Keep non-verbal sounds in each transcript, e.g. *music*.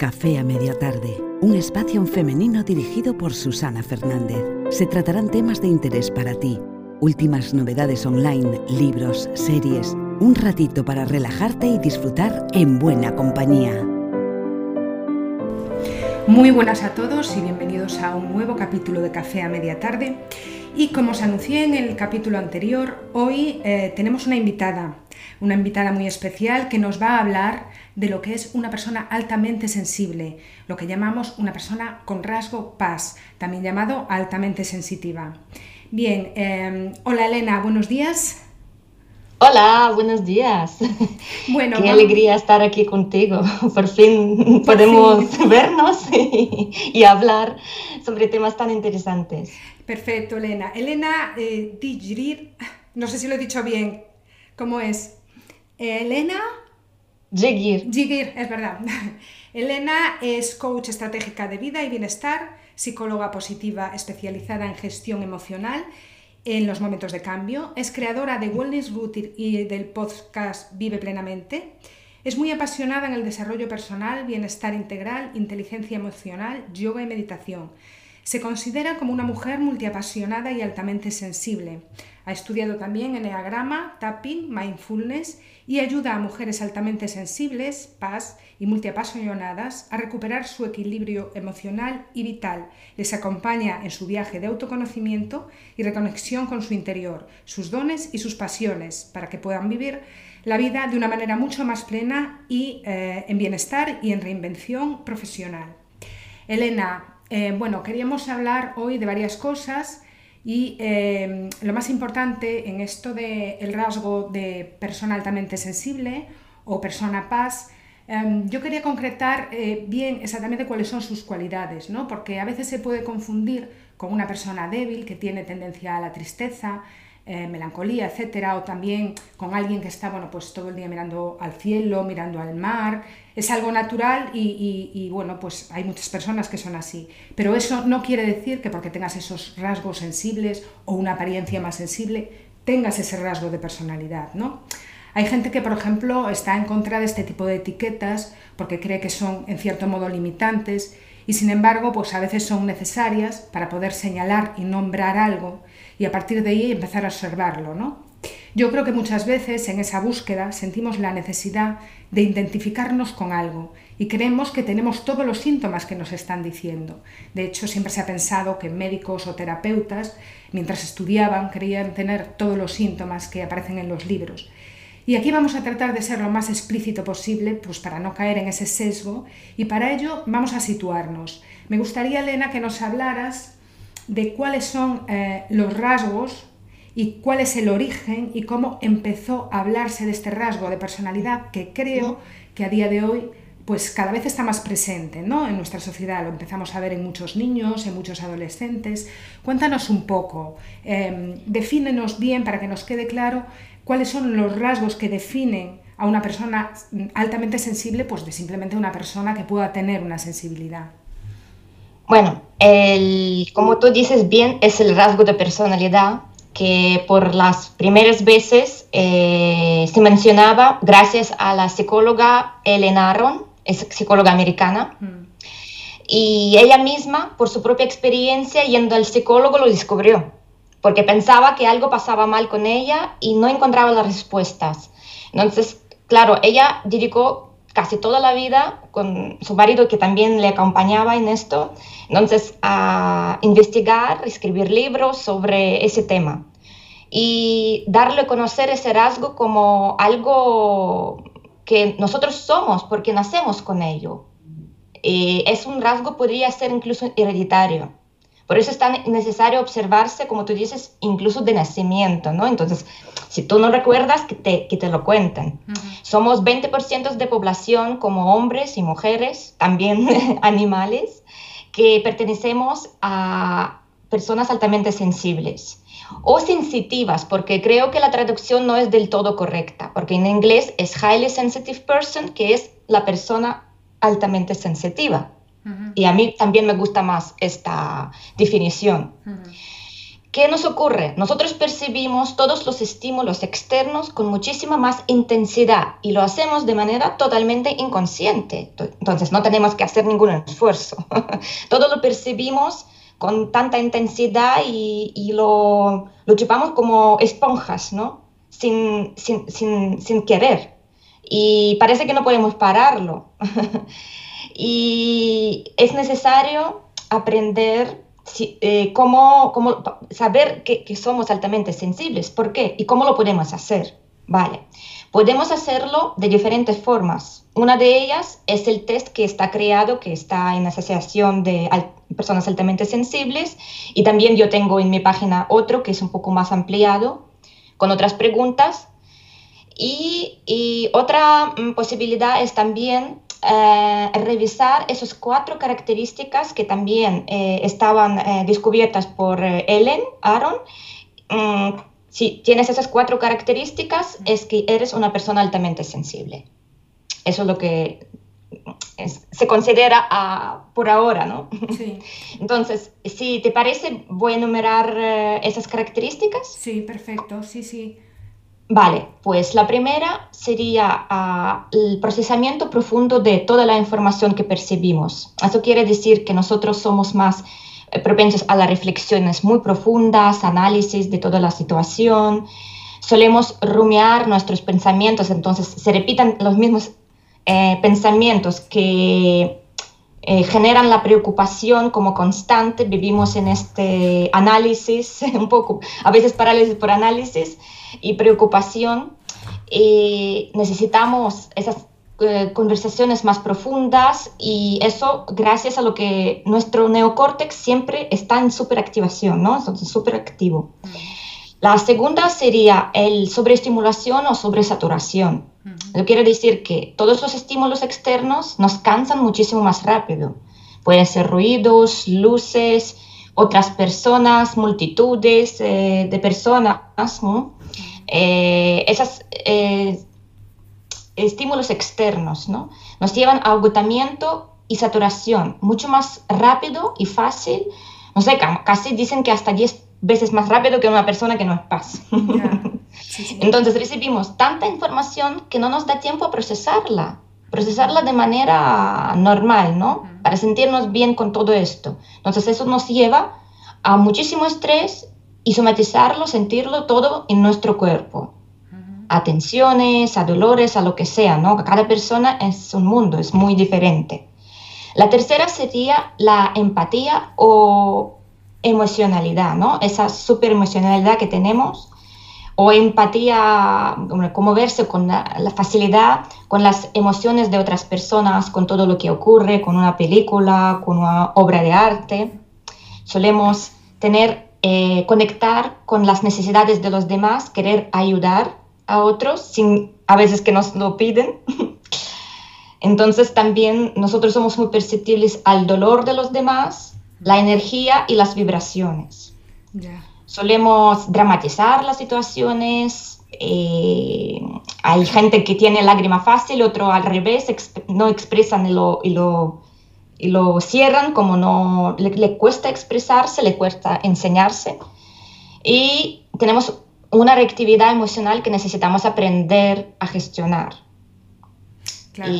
Café a media tarde, un espacio femenino dirigido por Susana Fernández. Se tratarán temas de interés para ti, últimas novedades online, libros, series, un ratito para relajarte y disfrutar en buena compañía. Muy buenas a todos y bienvenidos a un nuevo capítulo de Café a media tarde. Y como os anuncié en el capítulo anterior, hoy eh, tenemos una invitada, una invitada muy especial que nos va a hablar de lo que es una persona altamente sensible, lo que llamamos una persona con rasgo PAS, también llamado altamente sensitiva. Bien, em, hola Elena, buenos días. Hola, buenos días. Bueno, qué alegría estar aquí contigo. *laughs* Por fin podemos *laughs* vernos *laughs* y, hablar sobre temas tan interesantes. Perfecto, Elena. Elena eh, no sé si lo he dicho bien. ¿Cómo es? Elena Jigir. Jigir, es verdad. *laughs* Elena es coach estratégica de vida y bienestar, psicóloga positiva especializada en gestión emocional en los momentos de cambio, es creadora de Wellness Routine y del podcast Vive Plenamente. Es muy apasionada en el desarrollo personal, bienestar integral, inteligencia emocional, yoga y meditación. Se considera como una mujer multiapasionada y altamente sensible. Ha estudiado también Enneagrama, Tapping, Mindfulness y ayuda a mujeres altamente sensibles, paz y multiapasionadas a recuperar su equilibrio emocional y vital. Les acompaña en su viaje de autoconocimiento y reconexión con su interior, sus dones y sus pasiones, para que puedan vivir la vida de una manera mucho más plena y eh, en bienestar y en reinvención profesional. Elena, eh, bueno, queríamos hablar hoy de varias cosas y eh, lo más importante en esto del rasgo de persona altamente sensible o persona paz, em, yo quería concretar eh, bien exactamente cuáles son sus cualidades, ¿no? porque a veces se puede confundir con una persona débil que tiene tendencia a la tristeza, eh, melancolía, etcétera, o también con alguien que está, bueno, pues todo el día mirando al cielo, mirando al mar. Es algo natural y, bueno, pues hay muchas personas que son así. Pero eso no quiere decir que porque tengas esos rasgos sensibles o una apariencia más sensible, tengas ese rasgo de personalidad, ¿no? Hay gente que, por ejemplo, está en contra de este tipo de etiquetas porque cree que son, en cierto modo, limitantes y, sin embargo, pues a veces son necesarias para poder señalar y nombrar algo y a partir de ahí empezar a observarlo, ¿no? Yo creo que muchas veces en esa búsqueda sentimos la necesidad de identificarnos con algo y creemos que tenemos todos los síntomas que nos están diciendo. De hecho, siempre se ha pensado que médicos o terapeutas, mientras estudiaban, creían tener todos los síntomas que aparecen en los libros. Y aquí vamos a tratar de ser lo más explícito posible, pues para no caer en ese sesgo, y para ello vamos a situarnos. Me gustaría, Elena, que nos hablaras de cuáles son eh, los rasgos y cuál es el origen y cómo empezó a hablarse de este rasgo de personalidad que creo que a día de hoy pues cada vez está más presente ¿no? en nuestra sociedad. Lo empezamos a ver en muchos niños, en muchos adolescentes. Cuéntanos un poco, eh, defínenos bien para que nos quede claro cuáles son los rasgos que definen a una persona altamente sensible, pues de simplemente una persona que pueda tener una sensibilidad. Bueno, el, como tú dices bien, es el rasgo de personalidad que por las primeras veces eh, se mencionaba gracias a la psicóloga Ellen Aron, es psicóloga americana, mm. y ella misma, por su propia experiencia, yendo al psicólogo, lo descubrió, porque pensaba que algo pasaba mal con ella y no encontraba las respuestas. Entonces, claro, ella dedicó casi toda la vida con su marido que también le acompañaba en esto, entonces a investigar, escribir libros sobre ese tema y darle a conocer ese rasgo como algo que nosotros somos porque nacemos con ello. Es un rasgo, podría ser incluso hereditario. Por eso es tan necesario observarse, como tú dices, incluso de nacimiento, ¿no? Entonces, si tú no recuerdas, que te, que te lo cuenten. Somos 20% de población como hombres y mujeres, también *laughs* animales, que pertenecemos a personas altamente sensibles o sensitivas, porque creo que la traducción no es del todo correcta, porque en inglés es highly sensitive person, que es la persona altamente sensitiva. Y a mí también me gusta más esta definición. ¿Qué nos ocurre? Nosotros percibimos todos los estímulos externos con muchísima más intensidad y lo hacemos de manera totalmente inconsciente. Entonces no tenemos que hacer ningún esfuerzo. *laughs* Todo lo percibimos con tanta intensidad y, lo, lo, como esponjas, ¿no? Sin, sin, querer. Y parece que no podemos pararlo. *laughs* y es necesario aprender eh, cómo, cómo, saber que, que, somos altamente sensibles. ¿Por qué? ¿Y cómo lo podemos hacer? Vale. Podemos hacerlo de diferentes formas. Una de ellas es el test que está creado, que está en asociación de personas altamente sensibles. Y también yo tengo en mi página otro que es un poco más ampliado, con otras preguntas. Y, y otra mm, posibilidad es también eh, revisar esas cuatro características que también eh, estaban eh, descubiertas por Ellen Aaron. Si tienes esas cuatro características, es que eres una persona altamente sensible. Eso es lo que se considera ah, por ahora, ¿no? Sí. *laughs* Entonces, si te parece, voy a enumerar esas características. Sí, perfecto, sí, sí. Vale, pues la primera sería ah, el procesamiento profundo de toda la información que percibimos. Eso quiere decir que nosotros somos más eh, propensos a las reflexiones muy profundas, análisis de toda la situación. Solemos rumiar nuestros pensamientos, entonces se repitan los mismos eh, pensamientos que eh, generan la preocupación como constante. Vivimos en este análisis, *laughs* un poco, a veces parálisis por análisis y preocupación. y necesitamos esas eh, conversaciones más profundas y eso gracias a lo que nuestro neocórtex siempre está en superactivación, ¿no? Entonces, superactivo. Mm. La segunda sería el sobreestimulación o sobresaturación. Eso quiere decir que todos los estímulos externos nos cansan muchísimo más rápido. Pueden ser ruidos, luces, otras personas, multitudes eh, de personas, ¿no? Eh, esos eh, estímulos externos ¿no? nos llevan a agotamiento y saturación mucho más rápido y fácil. No sé, casi dicen que hasta 10 veces más rápido que una persona que no es paz. *laughs* Entonces recibimos tanta información que no nos da tiempo a procesarla, procesarla de manera normal, ¿no? Para sentirnos bien con todo esto. Entonces eso nos lleva a muchísimo estrés y somatizarlo, sentirlo todo en nuestro cuerpo. A tensiones, a dolores, a lo que sea, ¿no? Cada persona es un mundo, es muy diferente. La tercera sería la empatía o emocionalidad, ¿no? Esa super emocionalidad que tenemos o empatía, como verse con la, la, facilidad con las emociones de otras personas, con todo lo que ocurre, con una película, con una obra de arte. Solemos tener eh, conectar con las necesidades de los demás, querer ayudar a otros sin a veces que nos lo piden. *laughs* Entonces también nosotros somos muy perceptibles al dolor de los demás, la energía y las vibraciones. Solemos dramatizar las situaciones. Eh, hay gente que tiene lágrima fácil, otro al revés, no expresan y lo, y lo y lo cierran como no le, cuesta expresarse, le cuesta enseñarse. Y tenemos una reactividad emocional que necesitamos aprender a gestionar. Claro.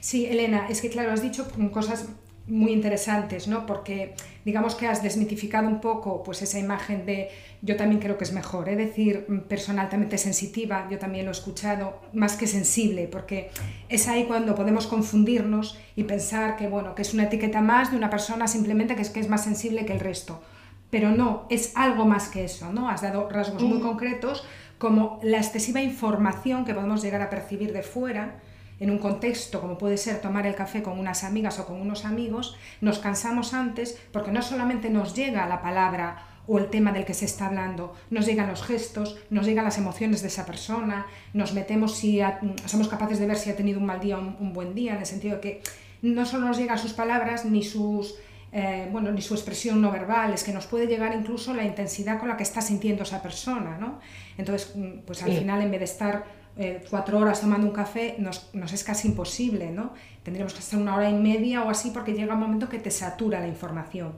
Sí, Elena, es que claro, has dicho cosas muy interesantes, ¿no? Porque digamos que has desmitificado un poco pues esa imagen de yo también creo que es mejor, es ¿eh? decir, mm, persona altamente sensitiva, yo también lo he escuchado, más que sensible, porque es ahí cuando podemos confundirnos y pensar que bueno, que es una etiqueta más de una persona simplemente que es que es más sensible que el resto. Pero no, es algo más que eso, ¿no? Has dado rasgos muy concretos como la excesiva información que podemos llegar a percibir de fuera, en un contexto como puede ser tomar el café con unas amigas o con unos amigos, nos cansamos antes porque no solamente nos llega la palabra o el tema del que se está hablando, nos llegan los gestos, nos llegan las emociones de esa persona, nos metemos si somos capaces de ver si ha tenido un mal día o un, buen día, en el sentido de que no solo nos llegan sus palabras ni sus eh, bueno, ni su expresión no verbal, es que nos puede llegar incluso la intensidad con la que está sintiendo esa persona, ¿no? Entonces, mm, pues al final, en vez de estar eh, cuatro horas tomando un café nos, es casi imposible, ¿no? Tendríamos que estar una hora y media o así porque llega un momento que te satura la información.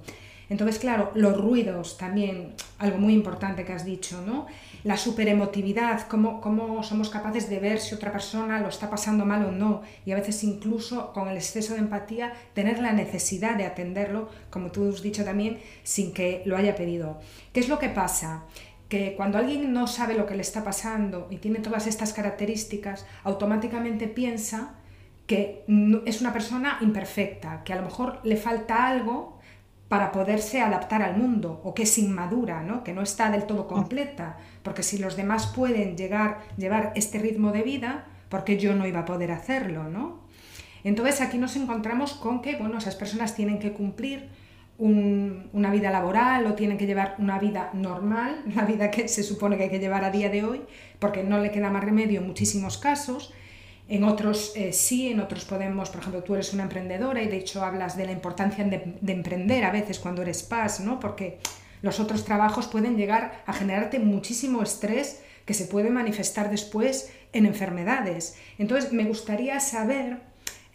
Entonces, claro, los ruidos también, algo muy importante que has dicho, ¿no? La superemotividad, cómo, cómo somos capaces de ver si otra persona lo está pasando mal o no, y a veces incluso con el exceso de empatía, tener la necesidad de atenderlo, como tú has dicho también, sin que lo haya pedido. ¿Qué es lo que pasa? que cuando alguien no sabe lo que le está pasando y tiene todas estas características, automáticamente piensa que es una persona imperfecta, que a lo mejor le falta algo para poderse adaptar al mundo o que es inmadura, ¿no? que no está del todo completa, porque si los demás pueden llegar, llevar este ritmo de vida, porque yo no iba a poder hacerlo, ¿no? Entonces aquí nos encontramos con que bueno, esas personas tienen que cumplir una vida laboral o tienen que llevar una vida normal, *laughs* la vida que se supone que hay que llevar a día de hoy, porque no le queda más remedio en muchísimos casos. En otros eh, sí, en otros podemos, por ejemplo, tú eres una emprendedora y de hecho hablas de la importancia de, emprender a veces cuando eres PAS, ¿no? Porque los otros trabajos pueden llegar a generarte muchísimo estrés que se puede manifestar después en enfermedades. Entonces, me gustaría saber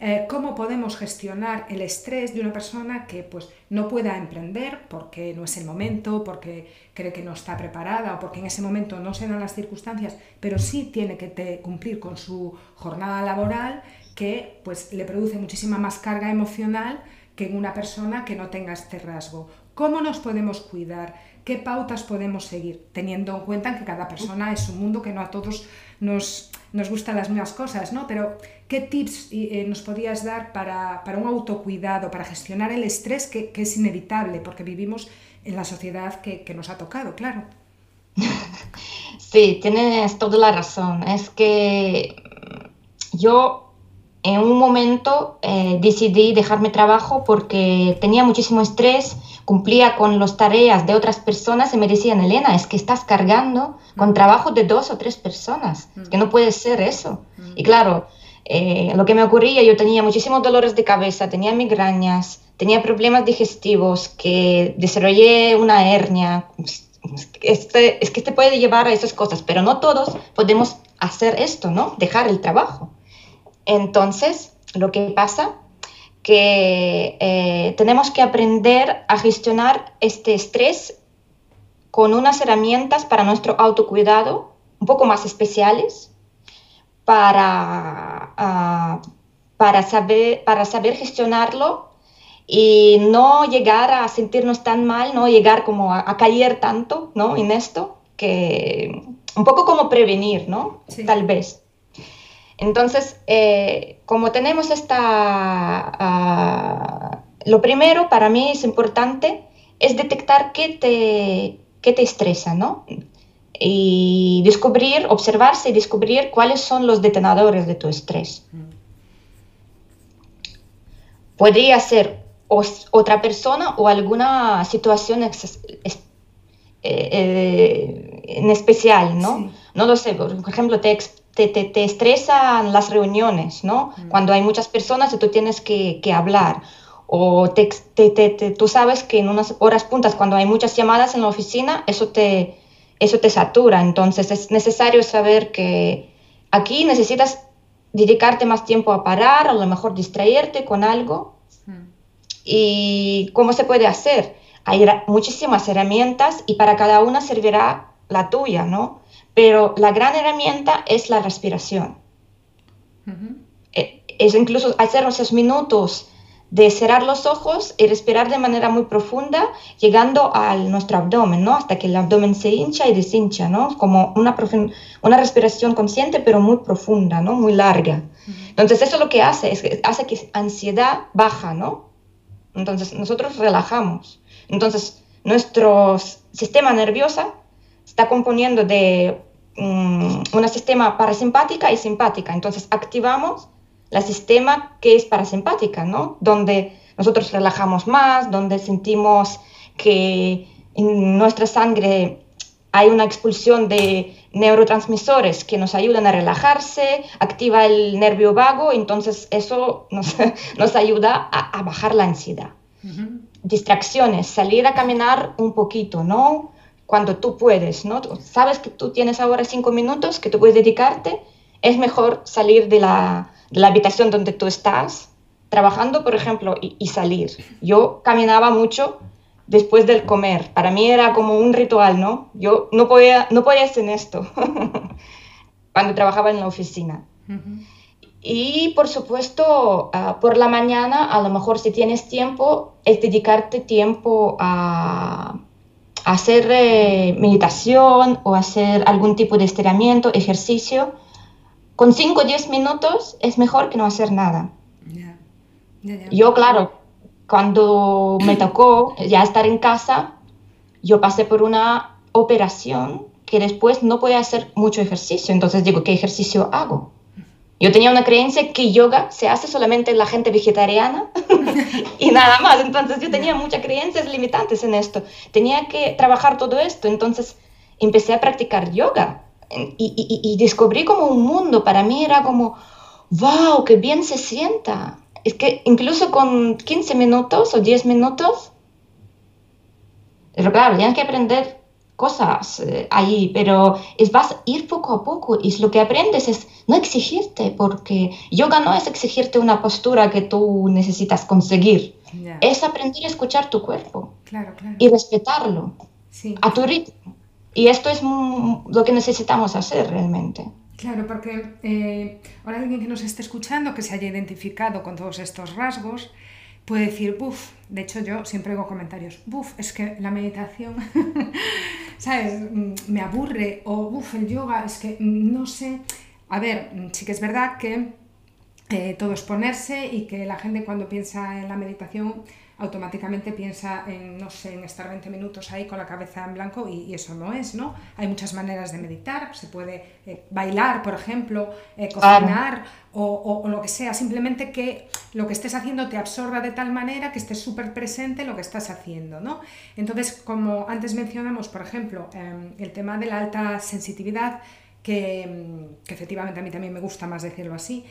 eh, cómo podemos gestionar el estrés de una persona que pues, no pueda emprender porque no es el momento, porque cree que no está preparada o porque en ese momento no se dan las circunstancias, pero sí tiene que cumplir con su jornada laboral que pues, le produce muchísima más carga emocional que en una persona que no tenga este rasgo. ¿Cómo nos podemos cuidar? ¿Qué pautas podemos seguir? Teniendo en cuenta que cada persona es un mundo que no a todos nos, nos gustan las mismas cosas, ¿no? Pero ¿qué tips eh, nos podías dar para, un autocuidado, para gestionar el estrés que, es inevitable, porque vivimos en la sociedad que, nos ha tocado, claro? *laughs* Sí, tienes toda la razón. Es que yo en un momento eh, decidí dejarme trabajo porque tenía muchísimo estrés, cumplía con las tareas de otras personas y me decían, Elena, es que estás cargando con mm. trabajo de dos o tres personas, que no puede ser eso. Mm. Y claro, eh, lo que me ocurría, yo tenía muchísimos dolores de cabeza, tenía migrañas, tenía problemas digestivos, que desarrollé una hernia. Este, es que te puede llevar a esas cosas, pero no todos podemos hacer esto, ¿no? Dejar el trabajo. Entonces, lo que pasa que eh, tenemos que aprender a gestionar este estrés con unas herramientas para nuestro autocuidado un poco más especiales para, ah, para, saber, para saber gestionarlo y no llegar a sentirnos tan mal, no llegar como a, caer tanto ¿no? en esto, que un poco como prevenir, ¿no? Tal vez. Entonces, eh, como tenemos esta... Ah, lo primero para mí es importante es detectar qué te, qué te estresa, ¿no? Y descubrir, observarse y descubrir cuáles son los detonadores de tu estrés. Podría ser otra persona o alguna situación eh, eh, en especial, ¿no? No lo sé, por ejemplo, te, te, te, estresan las reuniones, ¿no? Mm. Cuando hay muchas personas y tú tienes que, que hablar. O te, tú sabes que en unas horas puntas, cuando hay muchas llamadas en la oficina, eso te, eso te satura. Entonces es necesario saber que aquí necesitas dedicarte más tiempo a parar, a lo mejor distraerte con algo. Mm. ¿Y cómo se puede hacer? Hay muchísimas herramientas y para cada una servirá la tuya, ¿no? Pero la gran herramienta es la respiración. Eh, es incluso hacer esos minutos de cerrar los ojos y respirar de manera muy profunda, llegando a nuestro abdomen, ¿no? Hasta que el abdomen se hincha y deshincha, ¿no? Como una, una respiración consciente, pero muy profunda, ¿no? Muy larga. Entonces, eso lo que hace es que hace que ansiedad baja, ¿no? Entonces, nosotros relajamos. Entonces, nuestro sistema nervioso está componiendo de um, una sistema parasimpática y simpática. Entonces activamos la sistema que es parasimpática, ¿no? Donde nosotros relajamos más, donde sentimos que en nuestra sangre hay una expulsión de neurotransmisores que nos ayudan a relajarse, activa el nervio vago, entonces eso nos, *laughs* nos ayuda a, bajar la ansiedad. Distracciones, salir a caminar un poquito, ¿no? Cuando tú puedes, ¿no? Sabes que tú tienes ahora cinco minutos que tú puedes dedicarte, es mejor salir de la, de la habitación donde tú estás trabajando, por ejemplo, y, salir. Yo caminaba mucho después del comer. Para mí era como un ritual, ¿no? Yo no podía, no podía hacer esto *laughs* cuando trabajaba en la oficina. Y por supuesto, ah, por la mañana, a lo mejor si tienes tiempo, es dedicarte tiempo a, hacer eh, meditación o hacer algún tipo de estiramiento, ejercicio. Con 5 o 10 minutos es mejor que no hacer nada. Yo, claro, cuando me tocó ya estar en casa, yo pasé por una operación que después no podía hacer mucho ejercicio. Entonces digo, ¿qué ejercicio hago? Yo tenía una creencia que yoga se hace solamente en la gente vegetariana *laughs* y nada más. Entonces yo tenía muchas creencias limitantes en esto. Tenía que trabajar todo esto. Entonces empecé a practicar yoga y, y, descubrí como un mundo. Para mí era como, wow, qué bien se sienta. Es que incluso con 15 minutos o 10 minutos, pero claro, tienes que aprender cosas eh, ahí, pero es vas a ir poco a poco y lo que aprendes es no exigirte, porque yoga no es exigirte una postura que tú necesitas conseguir, es aprender a escuchar tu cuerpo y respetarlo a tu ritmo. Y esto es lo que necesitamos hacer realmente. Claro, porque eh, ahora alguien que nos esté escuchando, que se haya identificado con todos estos rasgos, puede decir, buf, de hecho yo siempre hago comentarios, buf, es que la meditación, *laughs* ¿sabes? Mm, me aburre, o buf, el yoga, es que mm, no sé. A ver, mm, sí que es verdad que eh, todo es ponerse y que la gente cuando piensa en la meditación automáticamente piensa en, no sé, en estar 20 minutos ahí con la cabeza en blanco y, eso no es, ¿no? Hay muchas maneras de meditar, se puede eh, bailar, por ejemplo, eh, cocinar o, lo que sea, simplemente que lo que estés haciendo te absorba de tal manera que estés súper presente en lo que estás haciendo, ¿no? Entonces, como antes mencionamos, por ejemplo, em, el tema de la alta sensitividad, que, em, que efectivamente a mí también me gusta más decirlo así,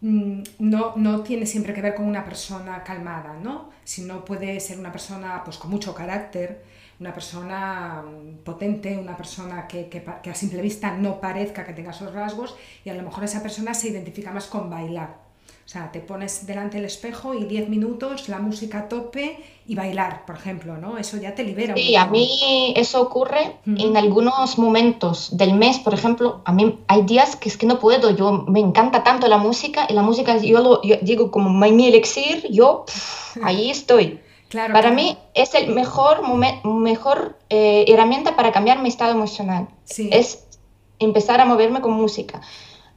no, no, tiene siempre que ver con una persona calmada, ¿no? Sino puede ser una persona pues, con mucho carácter, una persona mm, potente, una persona que, que, que, a simple vista no parezca que tenga esos rasgos y a lo mejor esa persona se identifica más con bailar. O sea, te pones delante del espejo y 10 minutos, la música a tope y bailar, por ejemplo, ¿no? Eso ya te libera. Sí, a mí eso ocurre en algunos momentos del mes, por ejemplo. A mí hay días que es que no puedo, yo me encanta tanto la música y la música, yo lo digo como mi elixir, yo ahí *laughs* estoy. Claro, para mí es el mejor, mejor eh, herramienta para cambiar mi estado emocional. Sí. Es empezar a moverme con música.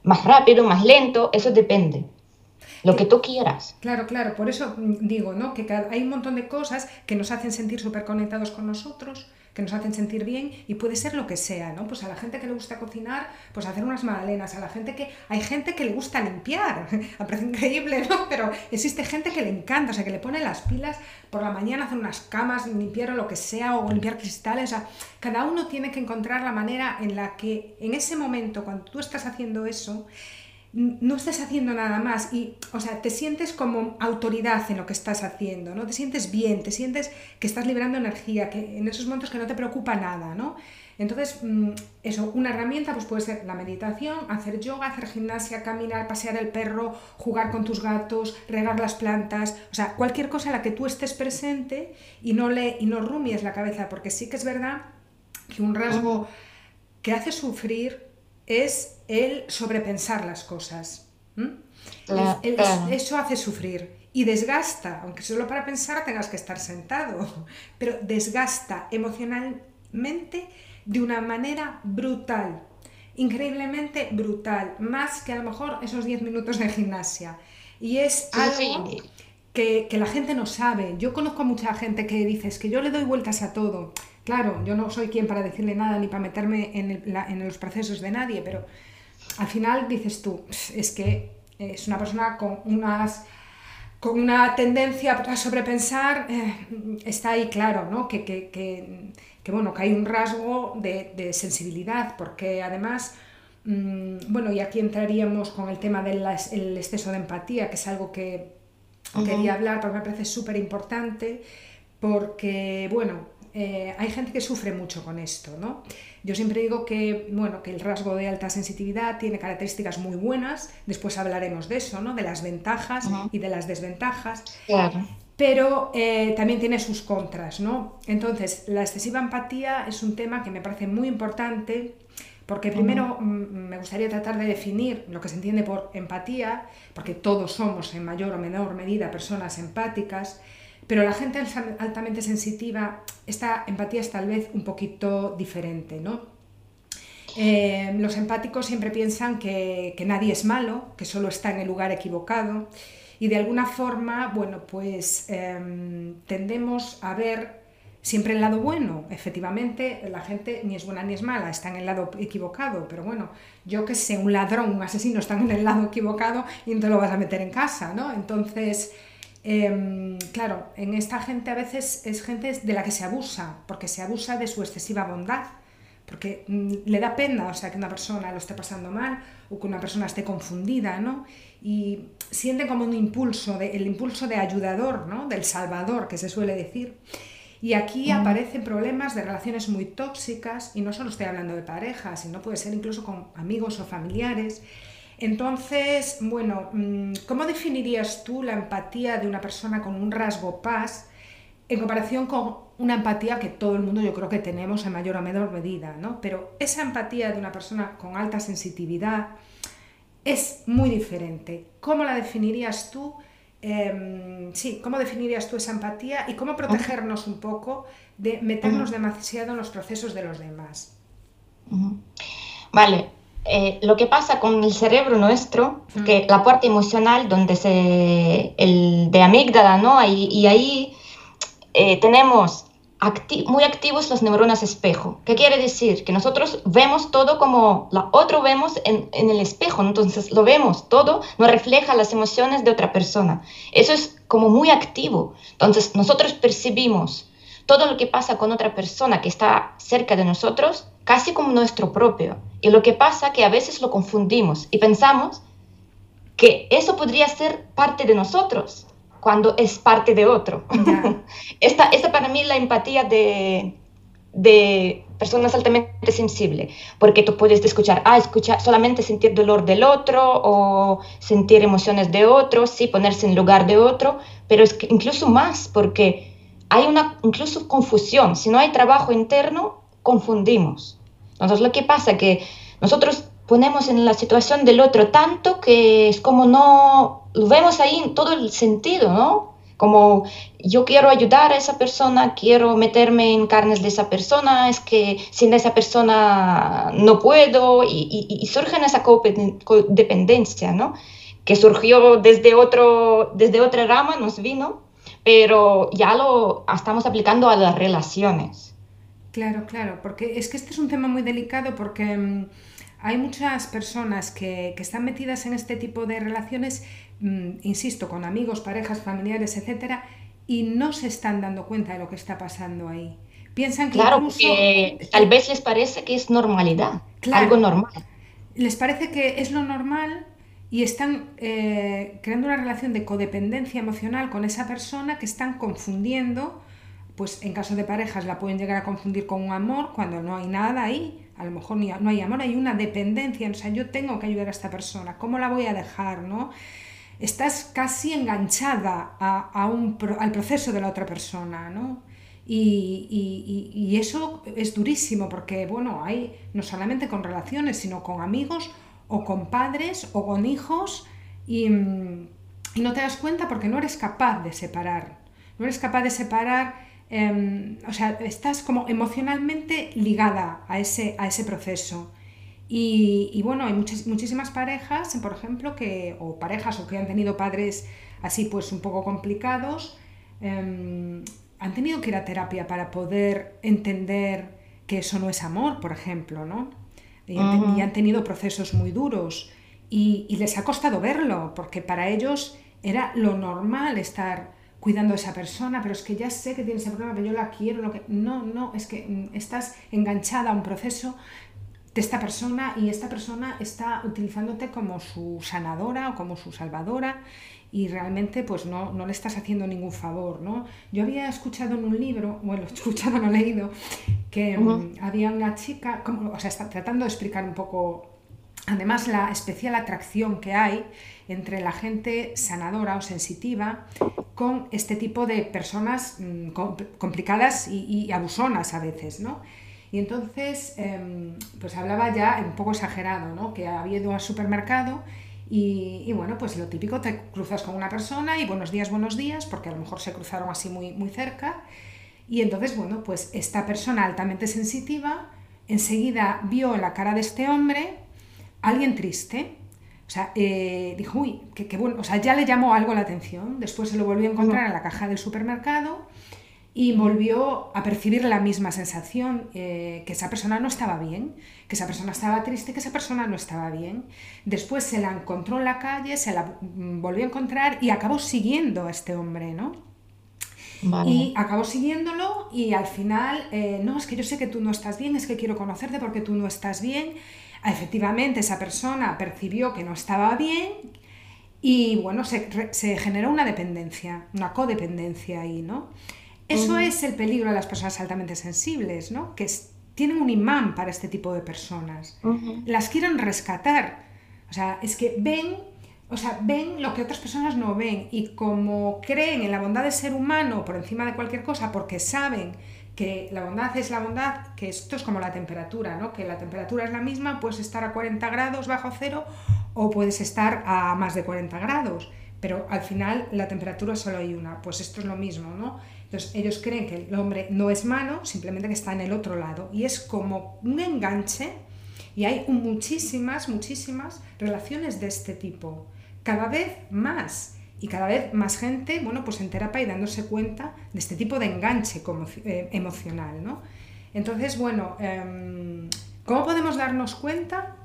Más rápido, más lento, eso depende lo que tú quieras. Claro, claro, por eso digo, ¿no? Que hay un montón de cosas que nos hacen sentir súper conectados con nosotros, que nos hacen sentir bien y puede ser lo que sea, ¿no? Pues a la gente que le gusta cocinar, pues hacer unas magdalenas, a la gente que hay gente que le gusta limpiar, *laughs* parece increíble, ¿no? Pero existe gente que le encanta, o sea, que le pone las pilas por la mañana, hacer unas camas, limpiar o lo que sea, o limpiar cristales, o sea, cada uno tiene que encontrar la manera en la que en ese momento, cuando tú estás haciendo eso, no estás haciendo nada más y, o sea, te sientes como autoridad en lo que estás haciendo, ¿no? Te sientes bien, te sientes que estás liberando energía, que en esos momentos que no te preocupa nada, ¿no? Entonces, mm, eso, una herramienta pues puede ser la meditación, hacer yoga, hacer gimnasia, caminar, pasear el perro, jugar con tus gatos, regar las plantas, o sea, cualquier cosa en la que tú estés presente y no, le, y no rumies la cabeza, porque sí que es verdad que un rasgo que hace sufrir es el sobrepensar las cosas. eso hace sufrir y desgasta, aunque solo para pensar tengas que estar sentado, *laughs* pero desgasta emocionalmente de una manera brutal, increíblemente brutal, más que a lo mejor esos 10 minutos de gimnasia. Y es algo que, la gente no sabe. Yo conozco a mucha gente que dice, que yo le doy vueltas a todo. Claro, yo no soy quien para decirle nada ni para meterme en, los procesos de nadie, pero al final dices tú, es que es una persona con unas con una tendencia a sobrepensar, eh, está ahí claro, ¿no? Que, que, bueno, que hay un rasgo de, sensibilidad, porque además, mm, bueno, y aquí entraríamos con el tema del exceso de empatía, que es algo que quería hablar porque me parece súper importante, porque, bueno, eh, hay gente que sufre mucho con esto, ¿no? Yo siempre digo que, bueno, que el rasgo de alta sensitividad tiene características muy buenas, después hablaremos de eso, ¿no? De las ventajas y de las desventajas. pero eh, también tiene sus contras, ¿no? Entonces, la excesiva empatía es un tema que me parece muy importante porque primero mm, me gustaría tratar de definir lo que se entiende por empatía, porque todos somos en mayor o menor medida personas empáticas, pero la gente altamente sensitiva, esta empatía es tal vez un poquito diferente, ¿no? Eh, los empáticos siempre piensan que, nadie es malo, que solo está en el lugar equivocado y de alguna forma, bueno, pues em, tendemos a ver siempre el lado bueno. Efectivamente, la gente ni es buena ni es mala, está en el lado equivocado, pero bueno, yo que sé, un ladrón, un asesino están en el lado equivocado y no te lo vas a meter en casa, ¿no? Entonces, em, claro, en esta gente a veces es gente de la que se abusa, porque se abusa de su excesiva bondad porque mm, le da pena, o sea, que una persona lo esté pasando mal o que una persona esté confundida, ¿no? Y siente como un impulso, de, el impulso de ayudador, ¿no? Del salvador, que se suele decir. Y aquí aparecen problemas de relaciones muy tóxicas, y no solo estoy hablando de parejas, sino puede ser incluso con amigos o familiares. Entonces, bueno, mm, ¿cómo definirías tú la empatía de una persona con un rasgo paz en comparación con una empatía que todo el mundo yo creo que tenemos en mayor o menor medida, ¿no? Pero esa empatía de una persona con alta sensitividad es muy diferente. ¿Cómo la definirías tú? Em, sí, ¿cómo definirías tú esa empatía y cómo protegernos un poco de meternos demasiado en los procesos de los demás? Vale, eh, lo que pasa con el cerebro nuestro, que la parte emocional donde se, el de amígdala, ¿no? y ahí eh, tenemos muy activos las neuronas espejo. ¿Qué quiere decir? Que nosotros vemos todo como la otro vemos en, el espejo, entonces lo vemos todo, nos refleja las emociones de otra persona. Eso es como muy activo. Entonces nosotros percibimos todo lo que pasa con otra persona que está cerca de nosotros casi como nuestro propio. Y lo que pasa que a veces lo confundimos y pensamos que eso podría ser parte de nosotros cuando es parte de otro. *laughs* esta, esta para mí es la empatía de, de personas altamente sensibles, porque tú puedes escuchar, ah, escuchar, solamente sentir dolor del otro o sentir emociones de otro, sí, ponerse en lugar de otro, pero es que incluso más, porque hay una incluso confusión, si no hay trabajo interno, confundimos. Entonces lo que pasa es que nosotros ponemos en la situación del otro tanto que es como no lo vemos ahí en todo el sentido, ¿no? Como yo quiero ayudar a esa persona, quiero meterme en carnes de esa persona, es que sin esa persona no puedo y, y, surge esa codependencia, ¿no? Que surgió desde, otro, desde otra rama, nos vino, pero ya lo estamos aplicando a las relaciones. Claro, claro, porque es que este es un tema muy delicado porque mm, hay muchas personas que, están metidas en este tipo de relaciones, mm, insisto, con amigos, parejas, familiares, etcétera, y no se están dando cuenta de lo que está pasando ahí. Piensan que claro, incluso... tal vez les parece que es normalidad, algo normal. Les parece que es lo normal y están eh, creando una relación de codependencia emocional con esa persona que están confundiendo, pues en caso de parejas la pueden llegar a confundir con un amor cuando no hay nada ahí a lo mejor no hay amor, hay una dependencia, o sea, yo tengo que ayudar a esta persona, ¿cómo la voy a dejar? ¿no? Estás casi enganchada a, un, al proceso de la otra persona, ¿no? Y, eso es durísimo porque, bueno, hay no solamente con relaciones, sino con amigos o con padres o con hijos y, y no te das cuenta porque no eres capaz de separar. No eres capaz de separar Em, o sea, estás como emocionalmente ligada a ese, a ese proceso. Y, bueno, hay muchas, muchísimas parejas, por ejemplo, que, o parejas o que han tenido padres así pues un poco complicados, em, han tenido que ir a terapia para poder entender que eso no es amor, por ejemplo, ¿no? Y, han, tenido procesos muy duros y, y les ha costado verlo, porque para ellos era lo normal estar cuidando a esa persona, pero es que ya sé que tiene ese problema, pero yo la quiero, lo que... No, no, es que mm, estás enganchada a un proceso de esta persona y esta persona está utilizándote como su sanadora o como su salvadora y realmente pues no, no le estás haciendo ningún favor, ¿no? Yo había escuchado en un libro, bueno, *laughs* escuchado, no leído, que mm, había una chica, como, o sea, está tratando de explicar un poco además la especial atracción que hay entre la gente sanadora o sensitiva con este tipo de personas mm, complicadas y, abusonas a veces, ¿no? Y entonces, em, pues hablaba ya un poco exagerado, ¿no? Que había ido al supermercado y, bueno, pues lo típico, te cruzas con una persona y buenos días, buenos días, porque a lo mejor se cruzaron así muy, muy cerca. Y entonces, bueno, pues esta persona altamente sensitiva enseguida vio en la cara de este hombre alguien triste. O sea, eh, dijo, uy, qué, bueno, o sea, ya le llamó algo la atención. Después se lo volvió a encontrar en la caja del supermercado y volvió a percibir la misma sensación, eh, que esa persona no estaba bien, que esa persona estaba triste, que esa persona no estaba bien. Después se la encontró en la calle, se la mm, volvió a encontrar y acabó siguiendo a este hombre, ¿no? Y acabó siguiéndolo y al final, eh, no, es que yo sé que tú no estás bien, es que quiero conocerte porque tú no estás bien. Efectivamente, esa persona percibió que no estaba bien y bueno, se, generó una dependencia, una codependencia ahí, ¿no? Eso es el peligro de las personas altamente sensibles, ¿no? Que tienen un imán para este tipo de personas. Las quieren rescatar. O sea, es que ven o sea, ven lo que otras personas no ven. Y como creen en la bondad del ser humano por encima de cualquier cosa porque saben que la bondad es la bondad, que esto es como la temperatura, ¿no? Que la temperatura es la misma, puedes estar a 40 grados bajo cero o puedes estar a más de 40 grados, pero al final la temperatura solo hay una, pues esto es lo mismo, ¿no? Entonces ellos creen que el hombre no es malo, simplemente que está en el otro lado. Y es como un enganche. Y hay muchísimas, muchísimas relaciones de este tipo cada vez más y cada vez más gente, bueno, pues en terapia y dándose cuenta de este tipo de enganche eh, emocional, ¿no? Entonces, bueno, em, ¿cómo podemos darnos cuenta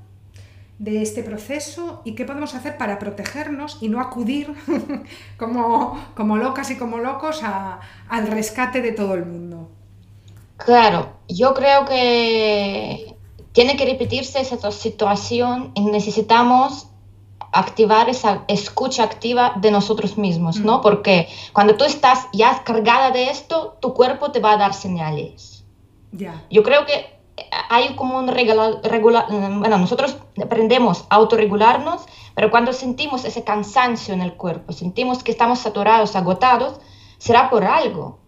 de este proceso y qué podemos hacer para protegernos y no acudir *laughs* como, como locas y como locos al rescate de todo el mundo? Claro, yo creo que tiene que repetirse esa situación y necesitamos activar esa escucha activa de nosotros mismos, ¿no? Mm. Porque cuando tú estás ya cargada de esto, tu cuerpo te va a dar señales. Ya. Yo creo que hay como un regular, bueno, nosotros aprendemos a autorregularnos, pero cuando sentimos ese cansancio en el cuerpo, sentimos que estamos saturados, agotados, será por algo.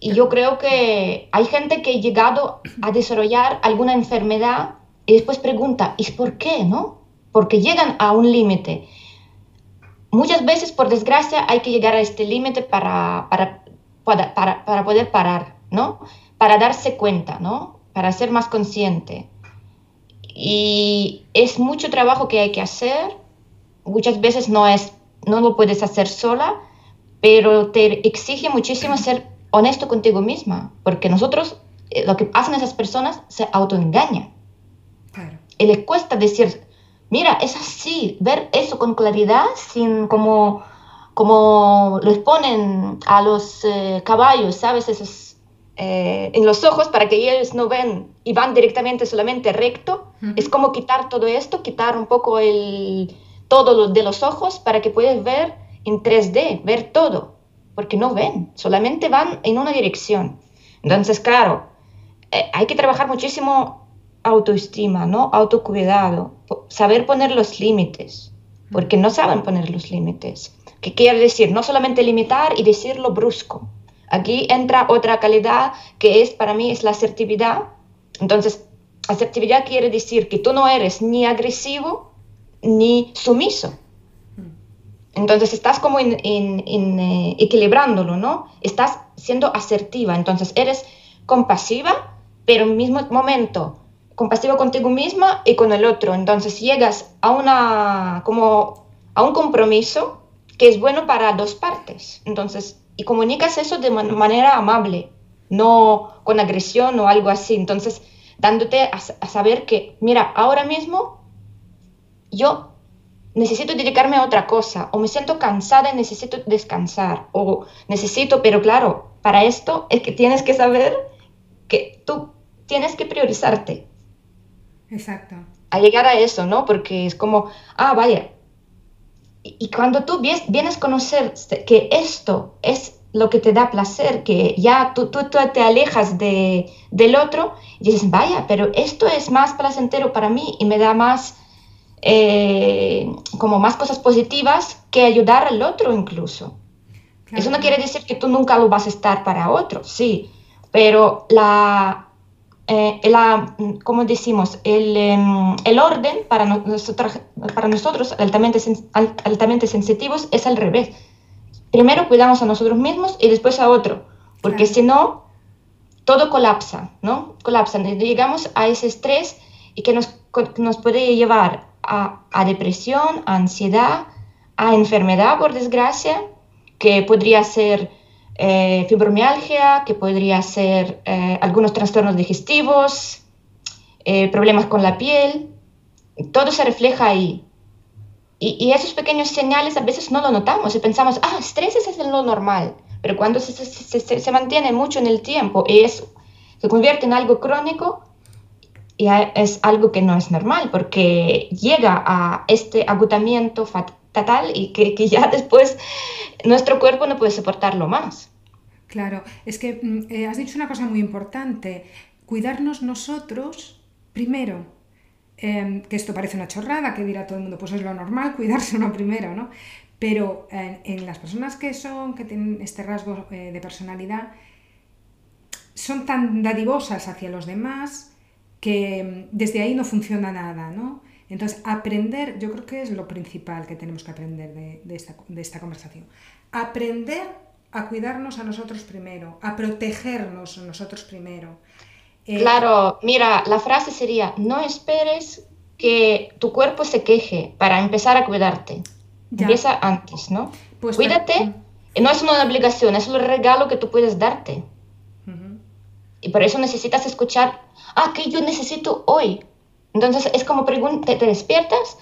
Y yo creo que hay gente que ha llegado a desarrollar alguna enfermedad y después pregunta, ¿y por qué, no? Porque llegan a un límite. Muchas veces, por desgracia, hay que llegar a este límite para, para, para, poder parar, ¿no? Para darse cuenta, ¿no? Para ser más consciente. Y es mucho trabajo que hay que hacer. Muchas veces no, es, no lo puedes hacer sola, pero te exige muchísimo ser honesto contigo misma, porque nosotros, eh, lo que hacen esas personas, se autoengañan. Y les cuesta decir, mira, es así, ver eso con claridad, sin como, como les ponen a los eh, caballos, ¿sabes? Esos, eh, en los ojos para que ellos no ven y van directamente solamente recto. Es como quitar todo esto, quitar un poco el, todo lo de los ojos para que puedas ver en 3D, ver todo, porque no ven, solamente van en una dirección. Entonces, claro, eh, hay que trabajar muchísimo autoestima, ¿no? Autocuidado, saber poner los límites, porque no saben poner los límites. ¿Qué quiere decir? No solamente limitar y decirlo brusco. Aquí entra otra calidad que es para mí es la asertividad. Entonces, asertividad quiere decir que tú no eres ni agresivo ni sumiso. Entonces estás como en, eh, equilibrándolo, ¿no? Estás siendo asertiva, entonces eres compasiva, pero en el mismo momento compasivo contigo misma y con el otro. Entonces llegas a, una, como a un compromiso que es bueno para dos partes. Entonces, y comunicas eso de manera amable, no con agresión o algo así. Entonces, dándote a, a saber que, mira, ahora mismo yo necesito dedicarme a otra cosa, o me siento cansada y necesito descansar, o necesito, pero claro, para esto es que tienes que saber que tú tienes que priorizarte. Exacto. A llegar a eso, ¿no? Porque es como, ah, vaya. Y, cuando tú vienes, vienes a conocer que esto es lo que te da placer, que ya tú, tú, te alejas de, del otro y dices, vaya, pero esto es más placentero para mí y me da más, eh, como más cosas positivas que ayudar al otro incluso. Eso no quiere decir que tú nunca lo vas a estar para otro, sí, pero la, eh, la como decimos, el, em, el orden para, nosotros, para nosotros altamente, altamente sensitivos es al revés primero cuidamos a nosotros mismos y después a otro, porque si no, todo colapsa, ¿no? Colapsa. Llegamos a ese estrés y que nos, nos puede llevar a, a, depresión, a ansiedad, a enfermedad, por desgracia, que podría ser eh, fibromialgia, que podría ser eh, algunos trastornos digestivos, eh, problemas con la piel. Todo se refleja ahí. Y, esos pequeños señales a veces no lo notamos y pensamos, ah, estrés es lo normal. Pero cuando se, se, mantiene mucho en el tiempo y se convierte en algo crónico, ya es algo que no es normal porque llega a este agotamiento fatal y que, que ya *laughs* después nuestro cuerpo no puede soportarlo más. Claro, es que mm, eh, has dicho una cosa muy importante, cuidarnos nosotros primero, Em, que esto parece una chorrada, que dirá todo el mundo, pues es lo normal, *laughs* cuidarse uno primero, ¿no? Pero en las personas que son, que tienen este rasgo eh, de personalidad, son tan dadivosas hacia los demás que em, desde ahí no funciona nada, ¿no? Entonces, aprender, yo creo que es lo principal que tenemos que aprender de, de, esta, de esta conversación. Aprender a cuidarnos a nosotros primero, a protegernos a nosotros primero, eh, claro, mira, la frase sería, no esperes que tu cuerpo se queje para empezar a cuidarte. Empieza antes, ¿no? Pues Cuídate, no es una obligación, es un regalo que tú puedes darte. Y por eso necesitas escuchar, ah, ¿qué yo necesito hoy? Entonces es como te, te despiertas,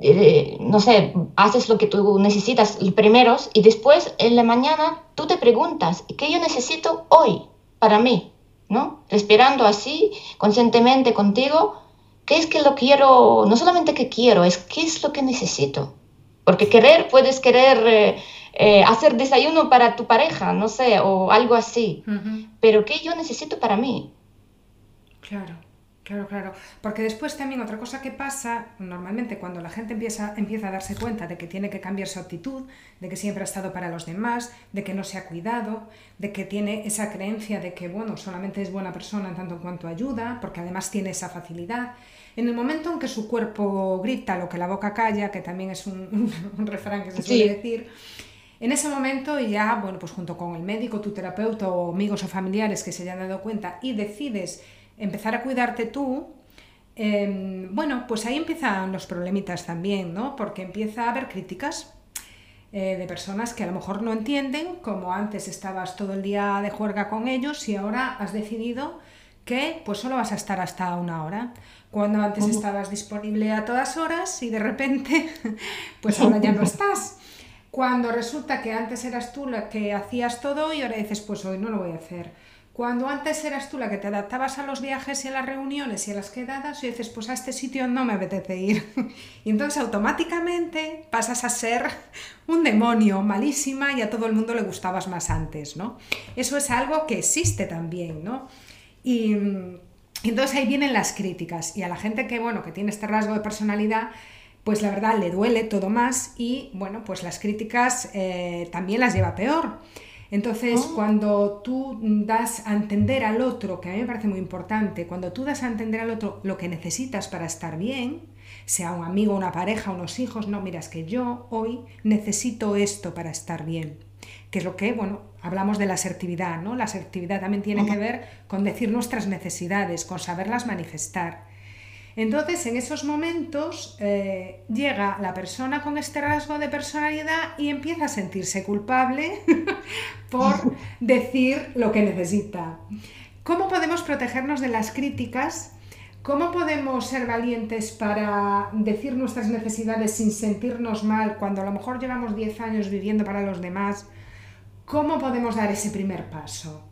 eh, no sé, haces lo que tú necesitas primeros y después en la mañana tú te preguntas, ¿qué yo necesito hoy para mí? ¿no? Respirando así, conscientemente contigo, ¿qué es que lo quiero? No solamente que quiero, es qué es lo que necesito. Porque querer, puedes querer eh, eh, hacer desayuno para tu pareja, no sé, o algo así. Pero ¿qué yo necesito para mí? Claro. Claro, claro. Porque después también otra cosa que pasa, normalmente cuando la gente empieza, empieza a darse cuenta de que tiene que cambiar su actitud, de que siempre ha estado para los demás, de que no se ha cuidado, de que tiene esa creencia de que, bueno, solamente es buena persona en tanto en cuanto ayuda, porque además tiene esa facilidad. En el momento en que su cuerpo grita lo que la boca calla, que también es un, *laughs* refrán que se suele decir, en ese momento ya, bueno, pues junto con el médico, tu terapeuta o amigos o familiares que se hayan dado cuenta y decides empezar a cuidarte tú, em, bueno, pues ahí empiezan los problemitas también, ¿no? Porque empieza a haber críticas eh, de personas que a lo mejor no entienden, como antes estabas todo el día de juerga con ellos y ahora has decidido que pues solo vas a estar hasta una hora. Cuando antes estabas disponible a todas horas y de repente, *laughs* pues ahora ya no *laughs* estás. Cuando resulta que antes eras tú la que hacías todo y ahora dices, pues hoy no lo voy a hacer. Cuando antes eras tú la que te adaptabas a los viajes y a las reuniones y a las quedadas, y dices, pues a este sitio no me apetece ir. *laughs* y entonces automáticamente pasas a ser un demonio, malísima, y a todo el mundo le gustabas más antes, ¿no? Eso es algo que existe también, ¿no? Y, entonces ahí vienen las críticas, y a la gente que, bueno, que tiene este rasgo de personalidad, pues la verdad le duele todo más y, bueno, pues las críticas eh, también las lleva peor. Entonces, oh. cuando tú das a entender al otro, que a mí me parece muy importante, cuando tú das a entender al otro lo que necesitas para estar bien, sea un amigo, una pareja, unos hijos, no, mira, es que yo hoy necesito esto para estar bien. Que es lo que, bueno, hablamos de la asertividad, ¿no? La asertividad también tiene que ver con decir nuestras necesidades, con saberlas manifestar. Entonces, en esos momentos eh, llega la persona con este rasgo de personalidad y empieza a sentirse culpable *laughs* por *laughs* decir lo que necesita. ¿Cómo podemos protegernos de las críticas? ¿Cómo podemos ser valientes para decir nuestras necesidades sin sentirnos mal cuando a lo mejor llevamos 10 años viviendo para los demás? ¿Cómo podemos dar ese primer paso?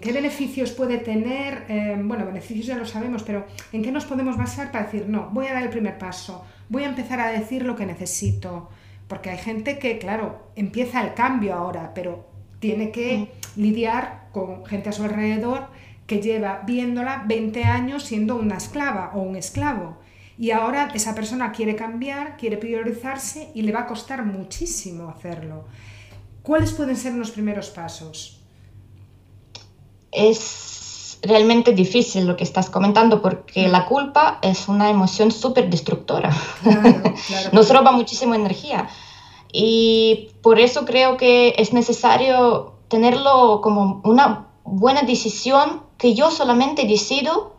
¿Qué beneficios puede tener? Eh, bueno, beneficios ya lo sabemos, pero ¿en qué nos podemos basar para decir, no, voy a dar el primer paso, voy a empezar a decir lo que necesito? Porque hay gente que, claro, empieza el cambio ahora, pero tiene que lidiar con gente a su alrededor que lleva viéndola 20 años siendo una esclava o un esclavo. Y ahora esa persona quiere cambiar, quiere priorizarse y le va a costar muchísimo hacerlo. ¿Cuáles pueden ser los primeros pasos? Es realmente difícil lo que estás comentando porque la culpa es una emoción súper destructora. *laughs* Nos roba muchísima energía. Y por eso creo que es necesario tenerlo como una buena decisión que yo solamente decido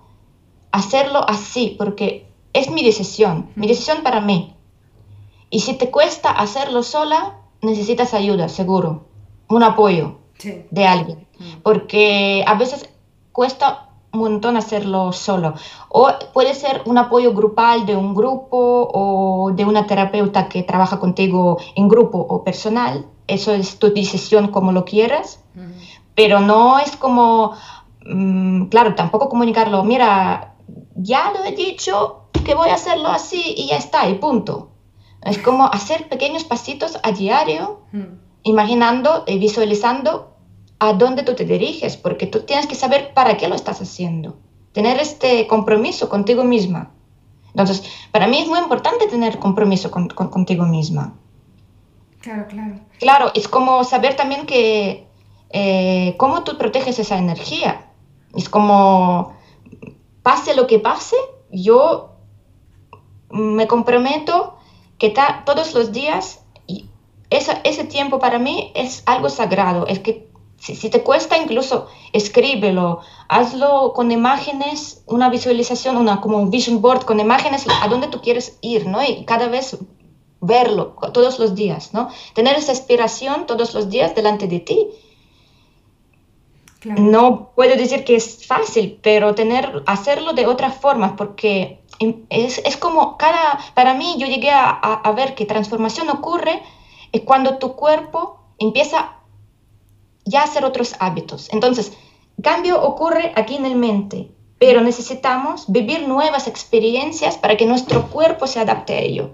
hacerlo así, porque es mi decisión, mi decisión para mí. Y si te cuesta hacerlo sola, necesitas ayuda, seguro, un apoyo de alguien, porque a veces cuesta un montón hacerlo solo. O puede ser un apoyo grupal de un grupo o de una terapeuta que trabaja contigo en grupo o personal. Eso es tu decisión como lo quieras, pero no es como, mm, claro, tampoco comunicarlo, mira, ya lo he dicho que voy a hacerlo así y ya está, y punto. Es como hacer pequeños pasitos a diario, imaginando y visualizando a dónde tú te diriges, porque tú tienes que saber para qué lo estás haciendo, tener este compromiso contigo misma. Entonces, para mí es muy importante tener compromiso con, contigo misma. Claro, claro. Claro, es como saber también que eh, cómo tú proteges esa energía. Es como, pase lo que pase, yo me comprometo que todos los días, y ese tiempo para mí es algo sagrado, es que si, te cuesta incluso escríbelo, hazlo con imágenes, una visualización, una, como un vision board con imágenes a dónde tú quieres ir, ¿no? Y cada vez verlo todos los días, ¿no? Tener esa inspiración todos los días delante de ti. No puedo decir que es fácil, pero tener, hacerlo de otra forma, porque es, es como cada, para mí yo llegué a, a, ver que transformación ocurre cuando tu cuerpo empieza ya hacer otros hábitos. Entonces, cambio ocurre aquí en el mente, pero necesitamos vivir nuevas experiencias para que nuestro cuerpo se adapte a ello.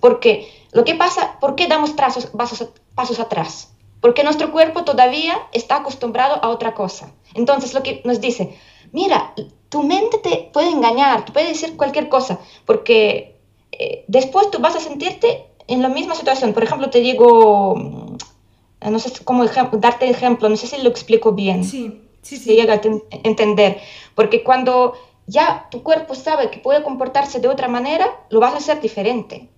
Porque lo que pasa, ¿por qué damos pasos, atrás? Porque nuestro cuerpo todavía está acostumbrado a otra cosa. Entonces, lo que nos dice, mira, tu mente te puede engañar, te puede decir cualquier cosa, porque eh, después tú vas a sentirte en la misma situación. Por ejemplo, te digo, no sé cómo darte ejemplo, no sé si lo explico bien. Sí, sí, sí. Si llega a entender. Porque cuando ya tu cuerpo sabe que puede comportarse de otra manera, lo vas a hacer diferente.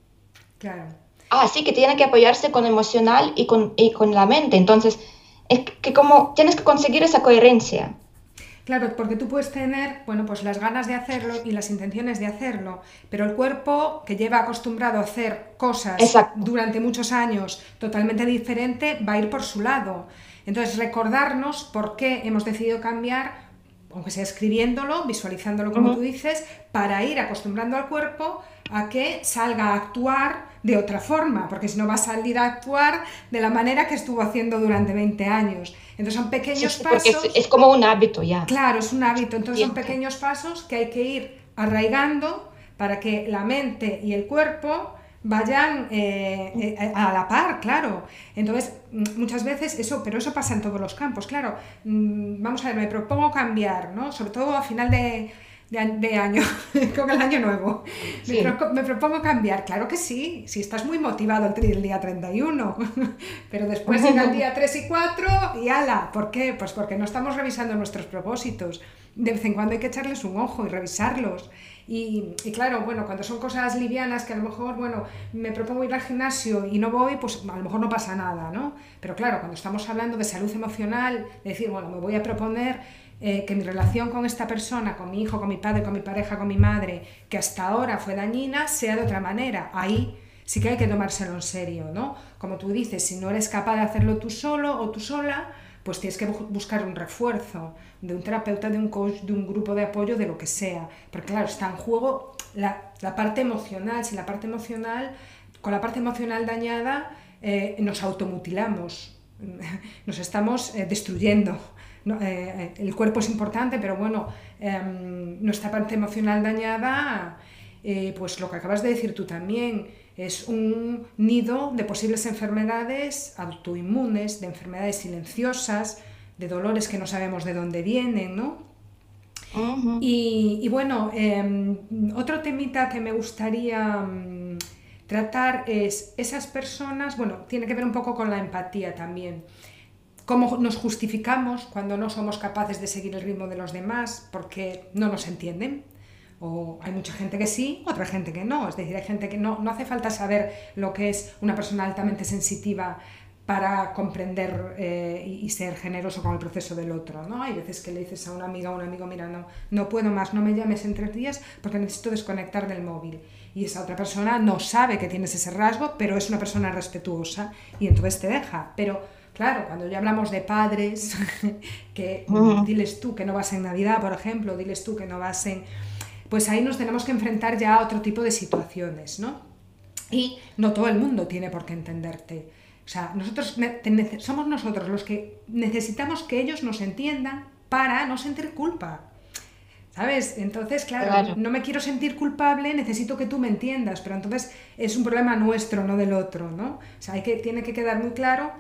Claro. Ah, sí, que tiene que apoyarse con emocional y con, y con la mente. Entonces, es que como tienes que conseguir esa coherencia. Claro, porque tú puedes tener, bueno, pues las ganas de hacerlo y las intenciones de hacerlo, pero el cuerpo que lleva acostumbrado a hacer cosas durante muchos años totalmente diferente va a ir por su lado. Entonces, recordarnos por qué hemos decidido cambiar, aunque sea escribiéndolo, visualizándolo como tú dices, para ir acostumbrando al cuerpo a que salga a actuar de otra forma, porque si no va a salir a actuar de la manera que estuvo haciendo durante 20 años. Entonces son pequeños pasos. Es, como un hábito ya. Claro, es un hábito. Entonces son pequeños pasos que hay que ir arraigando para que la mente y el cuerpo vayan eh, eh, a la par, claro. Entonces, muchas veces eso, pero eso pasa en todos los campos, claro. Mm, vamos a ver, me propongo cambiar, ¿no? Sobre todo a final de, de, año, *laughs* con el año nuevo. Me, propongo cambiar, claro que sí, si estás muy motivado el, día 31, *laughs* pero después llega el día 3 y 4 y ala, ¿por qué? Pues porque no estamos revisando nuestros propósitos. De vez en cuando hay que echarles un ojo y revisarlos. Y, y, claro, bueno, cuando son cosas livianas que a lo mejor, bueno, me propongo ir al gimnasio y no voy, pues a lo mejor no pasa nada, ¿no? Pero claro, cuando estamos hablando de salud emocional, decir, bueno, me voy a proponer eh, que mi relación con esta persona, con mi hijo, con mi padre, con mi pareja, con mi madre, que hasta ahora fue dañina, sea de otra manera. Ahí sí que hay que tomárselo en serio, ¿no? Como tú dices, si no eres capaz de hacerlo tú solo o tú sola, pues tienes que buscar un refuerzo de un terapeuta, de un coach, de un grupo de apoyo, de lo que sea. Porque claro, está en juego la, parte emocional. Si la parte emocional, con la parte emocional dañada, eh, nos automutilamos, *laughs* nos estamos eh, destruyendo. Eh, eh, el cuerpo es importante, pero bueno, em, nuestra parte emocional dañada eh, pues lo que acabas de decir tú también, es un nido de posibles enfermedades autoinmunes, de enfermedades silenciosas, de dolores que no sabemos de dónde vienen, ¿no? y, bueno, em, otro temita que me gustaría mm, tratar es esas personas, bueno, tiene que ver un poco con la empatía también. Cómo nos justificamos cuando no somos capaces de seguir el ritmo de los demás porque no nos entienden. O hay mucha gente que sí, otra gente que no. Es decir, hay gente que no, no hace falta saber lo que es una persona altamente sensitiva para comprender eh, y, ser generoso con el proceso del otro. ¿no? Hay veces que le dices a una amiga o un amigo, mira, no, no puedo más, no me llames en tres días porque necesito desconectar del móvil. Y esa otra persona no sabe que tienes ese rasgo, pero es una persona respetuosa y entonces te deja. Pero claro, cuando ya hablamos de padres, *laughs* que diles tú que no vas en Navidad, por ejemplo, diles tú que no vas en... Pues ahí nos tenemos que enfrentar ya a otro tipo de situaciones, ¿no? Y no todo el mundo tiene por qué entenderte o sea, nosotros somos nosotros los que necesitamos que ellos nos entiendan para no sentir culpa. ¿Sabes? Entonces, claro, no me quiero sentir culpable, necesito que tú me entiendas, pero entonces es un problema nuestro, no del otro, ¿no? O sea, hay que, tiene que quedar muy claro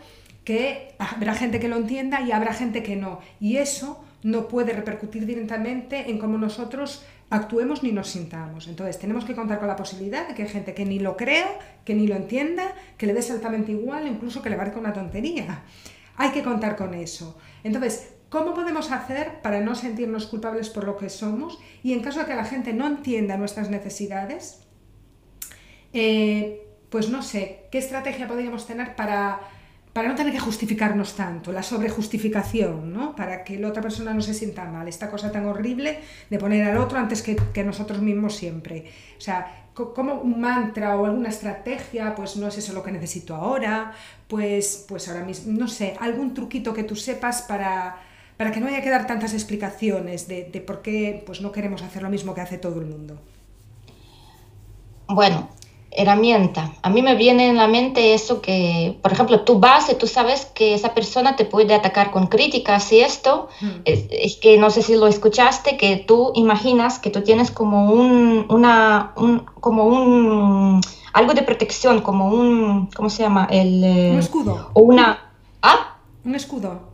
que habrá gente que lo entienda y habrá gente que no. Y eso no puede repercutir directamente en cómo nosotros actuemos ni nos sintamos. Entonces, tenemos que contar con la posibilidad de que hay gente que ni lo crea, que ni lo entienda, que le dé altamente igual, incluso que le parezca una tontería. Hay que contar con eso. Entonces, ¿cómo podemos hacer para no sentirnos culpables por lo que somos? Y en caso de que la gente no entienda nuestras necesidades, eh, pues no sé, ¿qué estrategia podríamos tener para para no tener que justificarnos tanto, la sobrejustificación, ¿no? Para que la otra persona no se sienta mal, esta cosa tan horrible de poner al otro antes que, nosotros mismos siempre. O sea, como un mantra o alguna estrategia, pues no es eso lo que necesito ahora, pues, pues ahora mismo, no sé, algún truquito que tú sepas para, para que no haya que dar tantas explicaciones de, de por qué pues no queremos hacer lo mismo que hace todo el mundo. Bueno, herramienta. A mí me viene en la mente eso que, por ejemplo, tú vas y tú sabes que esa persona te puede atacar con críticas y esto, hmm. es, que no sé si lo escuchaste, que tú imaginas que tú tienes como un, una, un, como un, algo de protección, como un, ¿cómo se llama? El, eh, un escudo. O una, ¿ah? Un escudo.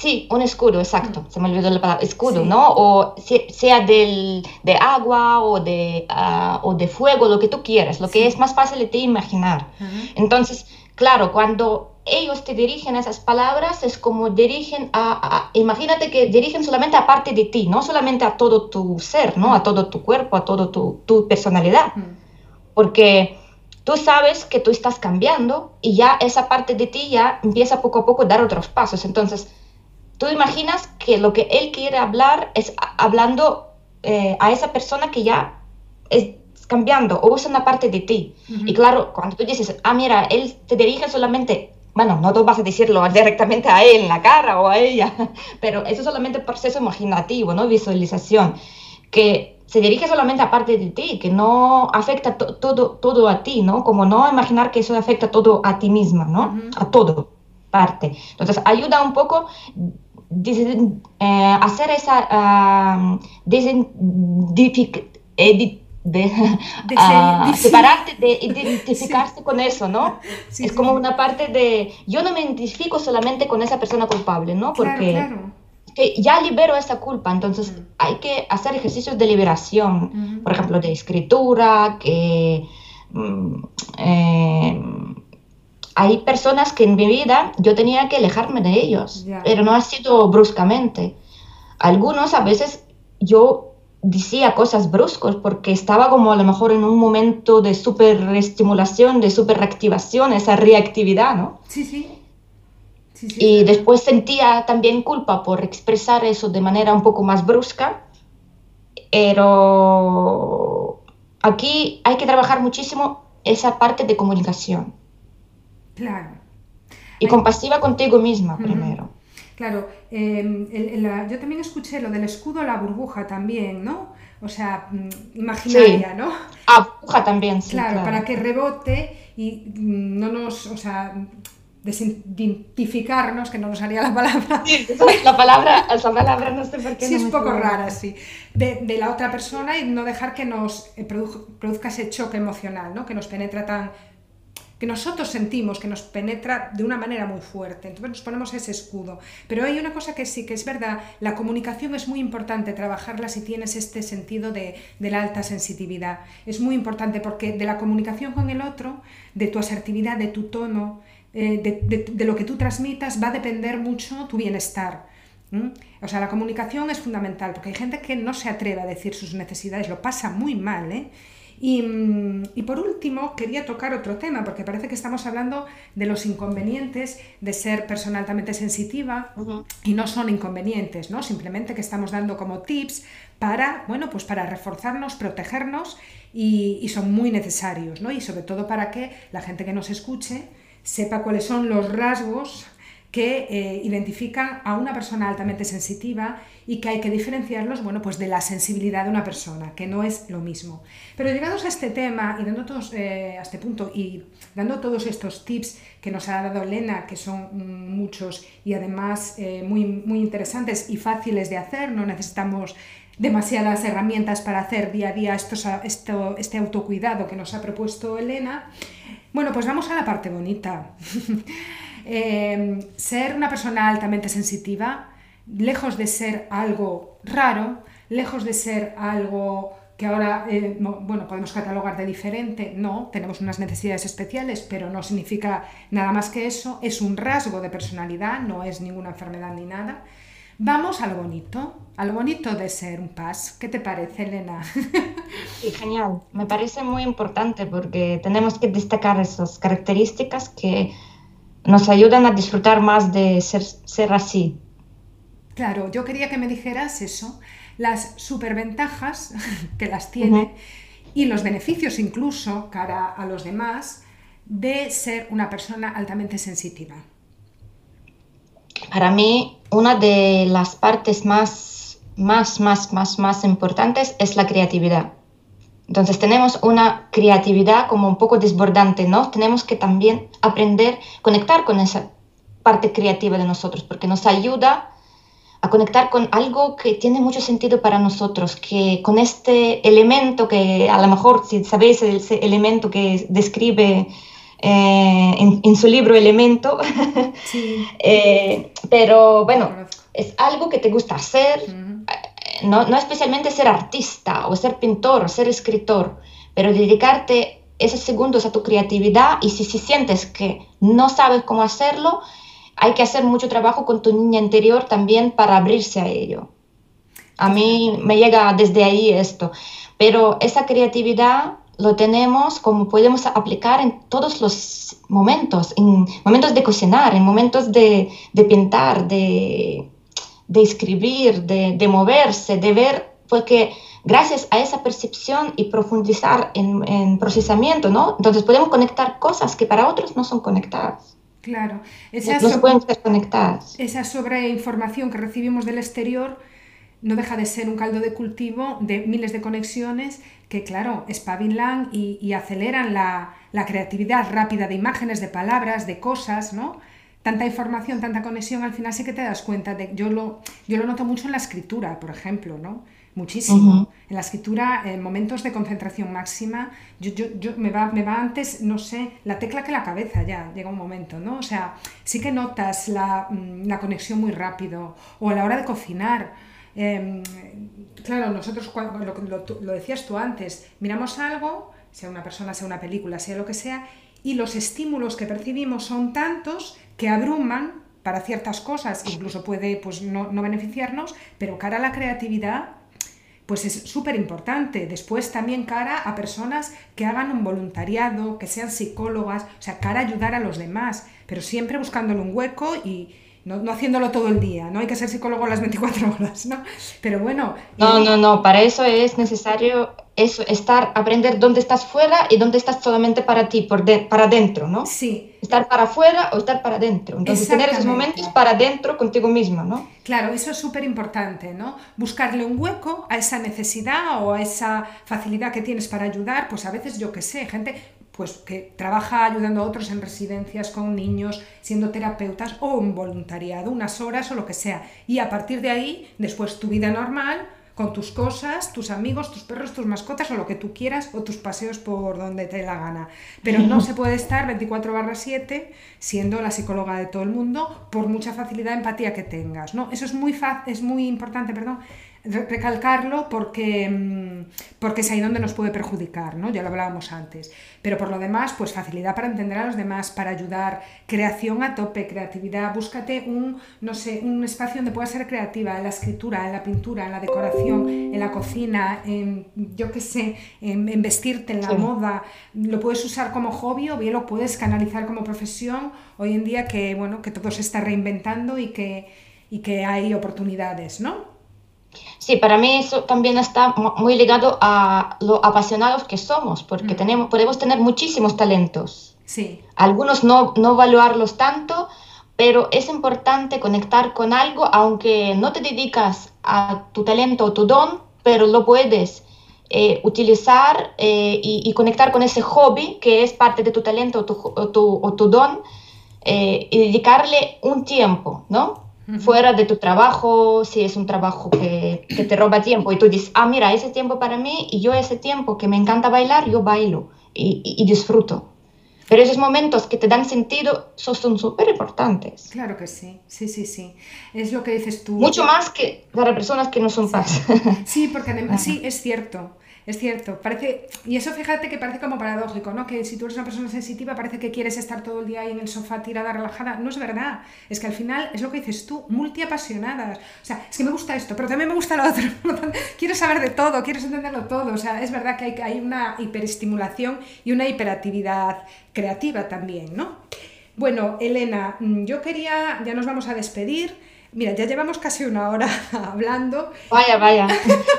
Sí, un escudo, exacto. Se me olvidó la palabra escudo, ¿no? O sea del, de agua o de, ah, o de fuego, lo que tú quieras, lo que es más fácil de te imaginar. Entonces, claro, cuando ellos te dirigen esas palabras, es como dirigen a, imagínate que dirigen solamente a parte de ti, no solamente a todo tu ser, ¿no? A todo tu cuerpo, a toda tu, tu, personalidad. Porque tú sabes que tú estás cambiando y ya esa parte de ti ya empieza poco a poco a dar otros pasos. Entonces, tú imaginas que lo que él quiere hablar es hablando eh, a esa persona que ya es cambiando o usa una parte de ti. Y claro, cuando tú dices, ah, mira, él te dirige solamente, bueno, no tú vas a decirlo *laughs* directamente a él en la cara o a ella, *laughs* pero eso es solamente proceso imaginativo, ¿no? Visualización, que se dirige solamente a parte de ti, que no afecta todo, todo a ti, ¿no? Como no imaginar que eso afecta todo a ti misma, ¿no? A todo parte. Entonces, ayuda un poco eh, hacer esa uh, de, uh, *laughs* separarte, de *laughs* identificarse con eso, ¿no? es como una parte de, yo no me identifico solamente con esa persona culpable, ¿no? Porque Que ya libero esa culpa, entonces hay que hacer ejercicios de liberación, por ejemplo, de escritura, que... Mm, eh, hay personas que en mi vida yo tenía que alejarme de ellos, pero no ha sido bruscamente. Algunos a veces yo decía cosas bruscos porque estaba como a lo mejor en un momento de super estimulación, de super reactivación, esa reactividad, ¿no? Sí, sí. y después sentía también culpa por expresar eso de manera un poco más brusca, pero aquí hay que trabajar muchísimo esa parte de comunicación. Claro. Y compasiva contigo misma primero. Claro, em, yo también escuché lo del escudo, la burbuja también, ¿no? O sea, mm, imaginaria, ¿no? Ah, burbuja también, sí. Claro, para que rebote y mm, no nos, o sea, desidentificarnos, que no nos salía la palabra. Sí, la palabra, esa palabra no sé por qué. Sí, es un poco rara, sí. De, de, la otra persona y no dejar que nos eh, produzca ese choque emocional, ¿no? que nos penetra tan que nosotros sentimos que nos penetra de una manera muy fuerte. Entonces nos ponemos ese escudo. Pero hay una cosa que sí, que es verdad, la comunicación es muy importante trabajarla si tienes este sentido de, la alta sensitividad. Es muy importante porque de la comunicación con el otro, de tu asertividad, de tu tono, eh, de, lo que tú transmitas, va a depender mucho tu bienestar. O sea, la comunicación es fundamental porque hay gente que no se atreve a decir sus necesidades, lo pasa muy mal, ¿eh? Mm, y, por último, quería tocar otro tema, porque parece que estamos hablando de los inconvenientes de ser persona altamente sensitiva y no son inconvenientes, ¿no? Simplemente que estamos dando como tips para, bueno, pues para reforzarnos, protegernos y, y son muy necesarios, ¿no? Y sobre todo para que la gente que nos escuche sepa cuáles son los rasgos que eh, identifican a una persona altamente sensitiva y que hay que diferenciarlos bueno, pues de la sensibilidad de una persona, que no es lo mismo. Pero llegados a este tema y dando todos, eh, a este punto y dando todos estos tips que nos ha dado Elena, que son muchos y además eh, muy, muy interesantes y fáciles de hacer, no necesitamos demasiadas herramientas para hacer día a día esto, este autocuidado que nos ha propuesto Elena, bueno, pues vamos a la parte bonita. *laughs* Em, ser una persona altamente sensitiva, lejos de ser algo raro, lejos de ser algo que ahora eh, bueno, podemos catalogar de diferente, no, tenemos unas necesidades especiales, pero no significa nada más que eso, es un rasgo de personalidad, no es ninguna enfermedad ni nada. Vamos a lo bonito, a lo bonito de ser un paz. ¿Qué te parece, Elena? Sí, genial. Me parece muy importante porque tenemos que destacar esas características que nos ayudan a disfrutar más de ser, ser así. Claro, yo quería que me dijeras eso, las superventajas *laughs* que las tiene y los beneficios incluso cara a los demás de ser una persona altamente sensitiva. Para mí, una de las partes más, más, más, más, más importantes es la creatividad. Entonces tenemos una creatividad como un poco desbordante, ¿no? Tenemos que también aprender conectar con esa parte creativa de nosotros, porque nos ayuda a conectar con algo que tiene mucho sentido para nosotros, que con este elemento que a lo mejor, si sabéis ese elemento que describe eh, en, su libro Elemento, *laughs* eh, pero bueno, es algo que te gusta hacer no, especialmente ser artista o ser pintor o ser escritor, pero dedicarte esos segundos a tu creatividad y si, si sientes que no sabes cómo hacerlo, hay que hacer mucho trabajo con tu niña interior también para abrirse a ello. A mí me llega desde ahí esto, pero esa creatividad lo tenemos como podemos aplicar en todos los momentos, en momentos de cocinar, en momentos de, de pintar, de, de escribir, de, moverse, de ver, porque gracias a esa percepción y profundizar en, procesamiento, ¿no? Entonces podemos conectar cosas que para otros no son conectadas. Claro, esa, no se pueden ser conectadas. esa sobreinformación que recibimos del exterior no deja de ser un caldo de cultivo de miles de conexiones que, claro, espabilan y, y aceleran la, la, creatividad rápida de imágenes, de palabras, de cosas, ¿no? Tanta información, tanta conexión, al final sí que te das cuenta de, yo lo, yo lo noto mucho en la escritura, por ejemplo, ¿no? Muchísimo. En la escritura, en momentos de concentración máxima, yo, yo, yo, me, va, me va antes, no sé, la tecla que la cabeza ya, llega un momento, ¿no? O sea, sí que notas la, mm, la conexión muy rápido, o a la hora de cocinar. Em, claro, nosotros, cuando, lo, lo, lo decías tú antes, miramos algo, sea una persona, sea una película, sea lo que sea, y los estímulos que percibimos son tantos que abruman para ciertas cosas, incluso puede pues, no, beneficiarnos, pero cara a la creatividad, pues es súper importante. Después también cara a personas que hagan un voluntariado, que sean psicólogas, o sea, cara a ayudar a los demás, pero siempre buscándole un hueco y no, no haciéndolo todo el día, no hay que ser psicólogo las 24 horas, ¿no? Pero bueno. No, no, no, para eso es necesario eso, estar, aprender dónde estás fuera y dónde estás solamente para ti, por para adentro, ¿no? Sí. Estar para afuera o estar para adentro. Entonces, tener esos momentos para adentro contigo mismo, ¿no? Claro, eso es súper importante, ¿no? Buscarle un hueco a esa necesidad o a esa facilidad que tienes para ayudar, pues a veces yo qué sé, gente pues que trabaja ayudando a otros en residencias con niños, siendo terapeutas o en voluntariado, unas horas o lo que sea. Y a partir de ahí, después tu vida normal, con tus cosas, tus amigos, tus perros, tus mascotas o lo que tú quieras o tus paseos por donde te dé la gana. Pero no se puede estar 24 barra 7 siendo la psicóloga de todo el mundo por mucha facilidad, empatía que tengas. ¿no? Eso es muy, es muy importante, perdón, recalcarlo porque, mm, porque es ahí donde nos puede perjudicar, ¿no? Ya lo hablábamos antes. Pero por lo demás, pues facilidad para entender a los demás, para ayudar, creación a tope, creatividad, búscate un, no sé, un espacio donde puedas ser creativa, en la escritura, en la pintura, en la decoración, en la cocina, en, yo qué sé, en, vestirte, en la moda. Lo puedes usar como hobby o bien lo puedes canalizar como profesión hoy en día que, bueno, que todo se está reinventando y que, y que hay oportunidades, ¿no? Sí, para mí eso también está muy ligado a lo apasionados que somos, porque mm. tenemos, podemos tener muchísimos talentos. Sí. Algunos no, no evaluarlos tanto, pero es importante conectar con algo, aunque no te dedicas a tu talento o tu don, pero lo puedes eh, utilizar eh, y, conectar con ese hobby que es parte de tu talento o tu, o tu, don eh, y dedicarle un tiempo, ¿no? Fuera de tu trabajo, si es un trabajo que, que, te roba tiempo y tú dices, ah, mira, ese tiempo para mí y yo ese tiempo que me encanta bailar, yo bailo y, y, disfruto. Pero esos momentos que te dan sentido son súper importantes. Claro que sí, sí, sí, sí. Es lo que dices tú. Mucho más que para personas que no son paz. Sí, porque además, *laughs* sí, es cierto. Es cierto, parece, y eso fíjate que parece como paradójico, ¿no? Que si tú eres una persona sensitiva parece que quieres estar todo el día ahí en el sofá tirada, relajada. No es verdad. Es que al final es lo que dices tú, multiapasionadas. O sea, es que me gusta esto, pero también me gusta lo otro. *laughs* quiero saber de todo, quiero entenderlo todo. O sea, es verdad que hay, hay una hiperestimulación y una hiperactividad creativa también, ¿no? Bueno, Elena, mm, yo quería, ya nos vamos a despedir. Mira, ya llevamos casi una hora *laughs* hablando. Vaya, vaya,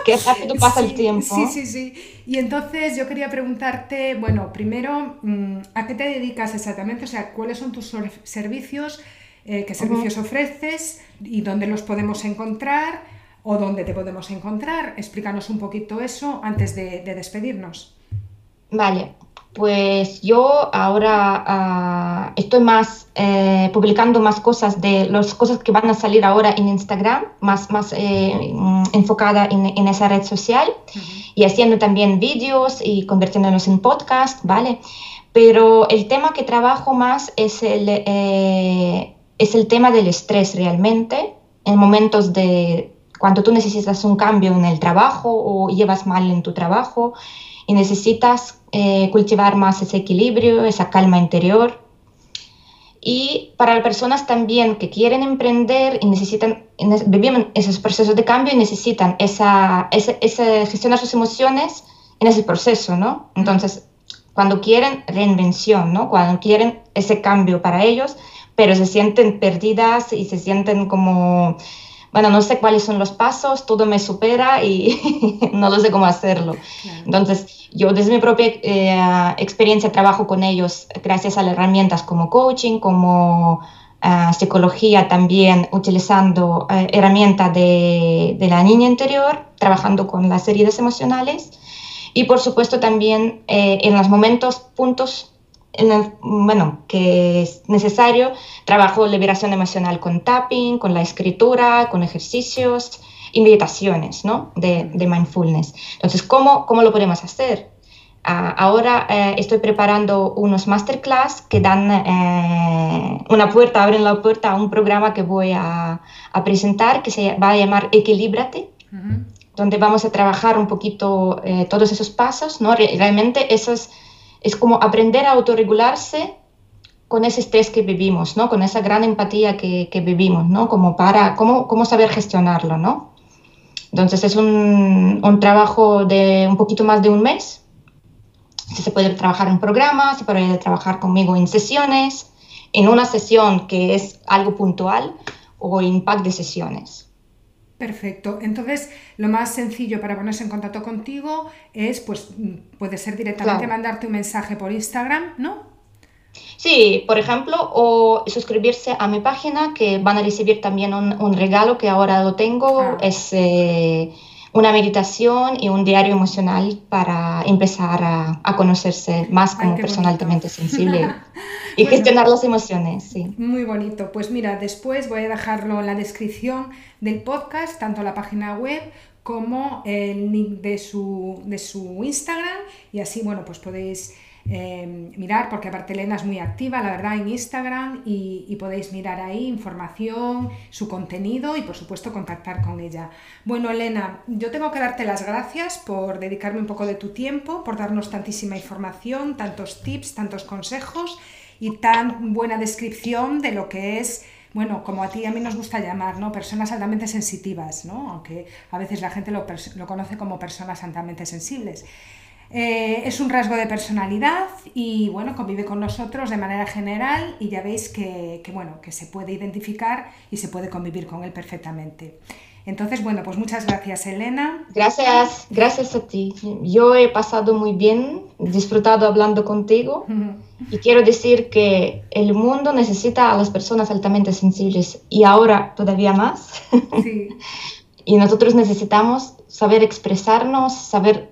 qué rápido pasa el tiempo. Sí, sí, sí. Y entonces yo quería preguntarte, bueno, primero, mm, ¿a qué te dedicas exactamente? O sea, ¿cuáles son tus servicios? Eh, ¿Qué servicios ofreces? ¿Y dónde los podemos encontrar? ¿O dónde te podemos encontrar? Explícanos un poquito eso antes de, de despedirnos. Vale, pues yo ahora ah, estoy más eh, publicando más cosas de las cosas que van a salir ahora en Instagram, más, más eh, enfocada en, en, esa red social y haciendo también vídeos y convirtiéndonos en podcast, ¿vale? Pero el tema que trabajo más es el, eh, es el tema del estrés realmente, en momentos de cuando tú necesitas un cambio en el trabajo o llevas mal en tu trabajo y necesitas eh, cultivar más ese equilibrio, esa calma interior. Y para las personas también que quieren emprender y necesitan, vivir esos procesos de cambio y necesitan esa, esa, gestionar sus emociones en ese proceso, ¿no? Entonces, cuando quieren reinvención, ¿no? Cuando quieren ese cambio para ellos, pero se sienten perdidas y se sienten como bueno, no sé cuáles son los pasos, todo me supera y *laughs* no lo sé cómo hacerlo. Entonces, yo desde mi propia eh, experiencia trabajo con ellos gracias a las herramientas como coaching, como eh, psicología también, utilizando eh, herramientas de, de, la niña interior, trabajando con las heridas emocionales y por supuesto también en los momentos, puntos en bueno, que es necesario, trabajo liberación emocional con tapping, con la escritura, con ejercicios y meditaciones ¿no? de, de mindfulness. Entonces, ¿cómo, ¿cómo lo podemos hacer? Ah, ahora eh, estoy preparando unos masterclass que dan eh, una puerta, abren la puerta a un programa que voy a, a presentar que se va a llamar Equilíbrate, donde vamos a trabajar un poquito eh, todos esos pasos, ¿no? Realmente esas es como aprender a autorregularse con ese estrés que vivimos, ¿no? Con esa gran empatía que, que vivimos, ¿no? Como para, cómo, cómo saber gestionarlo, ¿no? Entonces es un, un, trabajo de un poquito más de un mes. Se puede trabajar en programas, se puede trabajar conmigo en sesiones, en una sesión que es algo puntual o en de sesiones. Perfecto. Entonces, lo más sencillo para ponerse en contacto contigo es, pues, puede ser directamente mandarte un mensaje por Instagram, ¿no? Sí, por ejemplo, o suscribirse a mi página, que van a recibir también un, regalo que ahora lo tengo. Ah. Es eh, una meditación y un diario emocional para empezar a, conocerse más como persona altamente sensible *laughs* y gestionar las emociones. Sí. Muy bonito. Pues mira, después voy a dejarlo en la descripción del podcast, tanto la página web como el link de su, de su Instagram y así, bueno, pues podéis eh, mirar, porque aparte Elena es muy activa, la verdad, en Instagram y, podéis mirar ahí información, su contenido y por supuesto contactar con ella. Bueno, Elena, yo tengo que darte las gracias por dedicarme un poco de tu tiempo, por darnos tantísima información, tantos tips, tantos consejos y tan buena descripción de lo que es bueno, como a ti y a mí nos gusta llamar, ¿no? Personas altamente sensitivas, ¿no? Aunque a veces la gente lo conoce como personas altamente sensibles. Eh, es un rasgo de personalidad y bueno, convive con nosotros de manera general y ya veis que, bueno, que se puede identificar y se puede convivir con él perfectamente. Entonces, bueno, pues muchas gracias, Elena. Gracias, gracias a ti. Yo he pasado muy bien, disfrutado hablando contigo y quiero decir que el mundo necesita a las personas altamente sensibles y ahora todavía más. Sí. *laughs* y nosotros necesitamos saber expresarnos, saber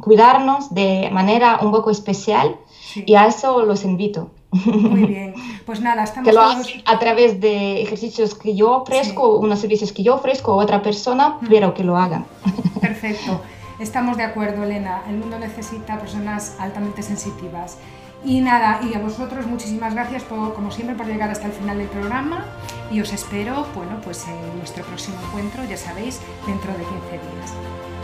cuidarnos de manera un poco especial y a eso los invito. Muy *laughs* bien, pues nada, estamos que lo a través de ejercicios que yo ofrezco, unos servicios que yo ofrezco a otra persona, pero que lo hagan. *laughs* Perfecto, estamos de acuerdo, Elena. El mundo necesita personas altamente sensitivas. Y nada, y a vosotros muchísimas gracias por, como siempre por llegar hasta el final del programa y os espero, bueno, pues en nuestro próximo encuentro, ya sabéis, dentro de 15 días.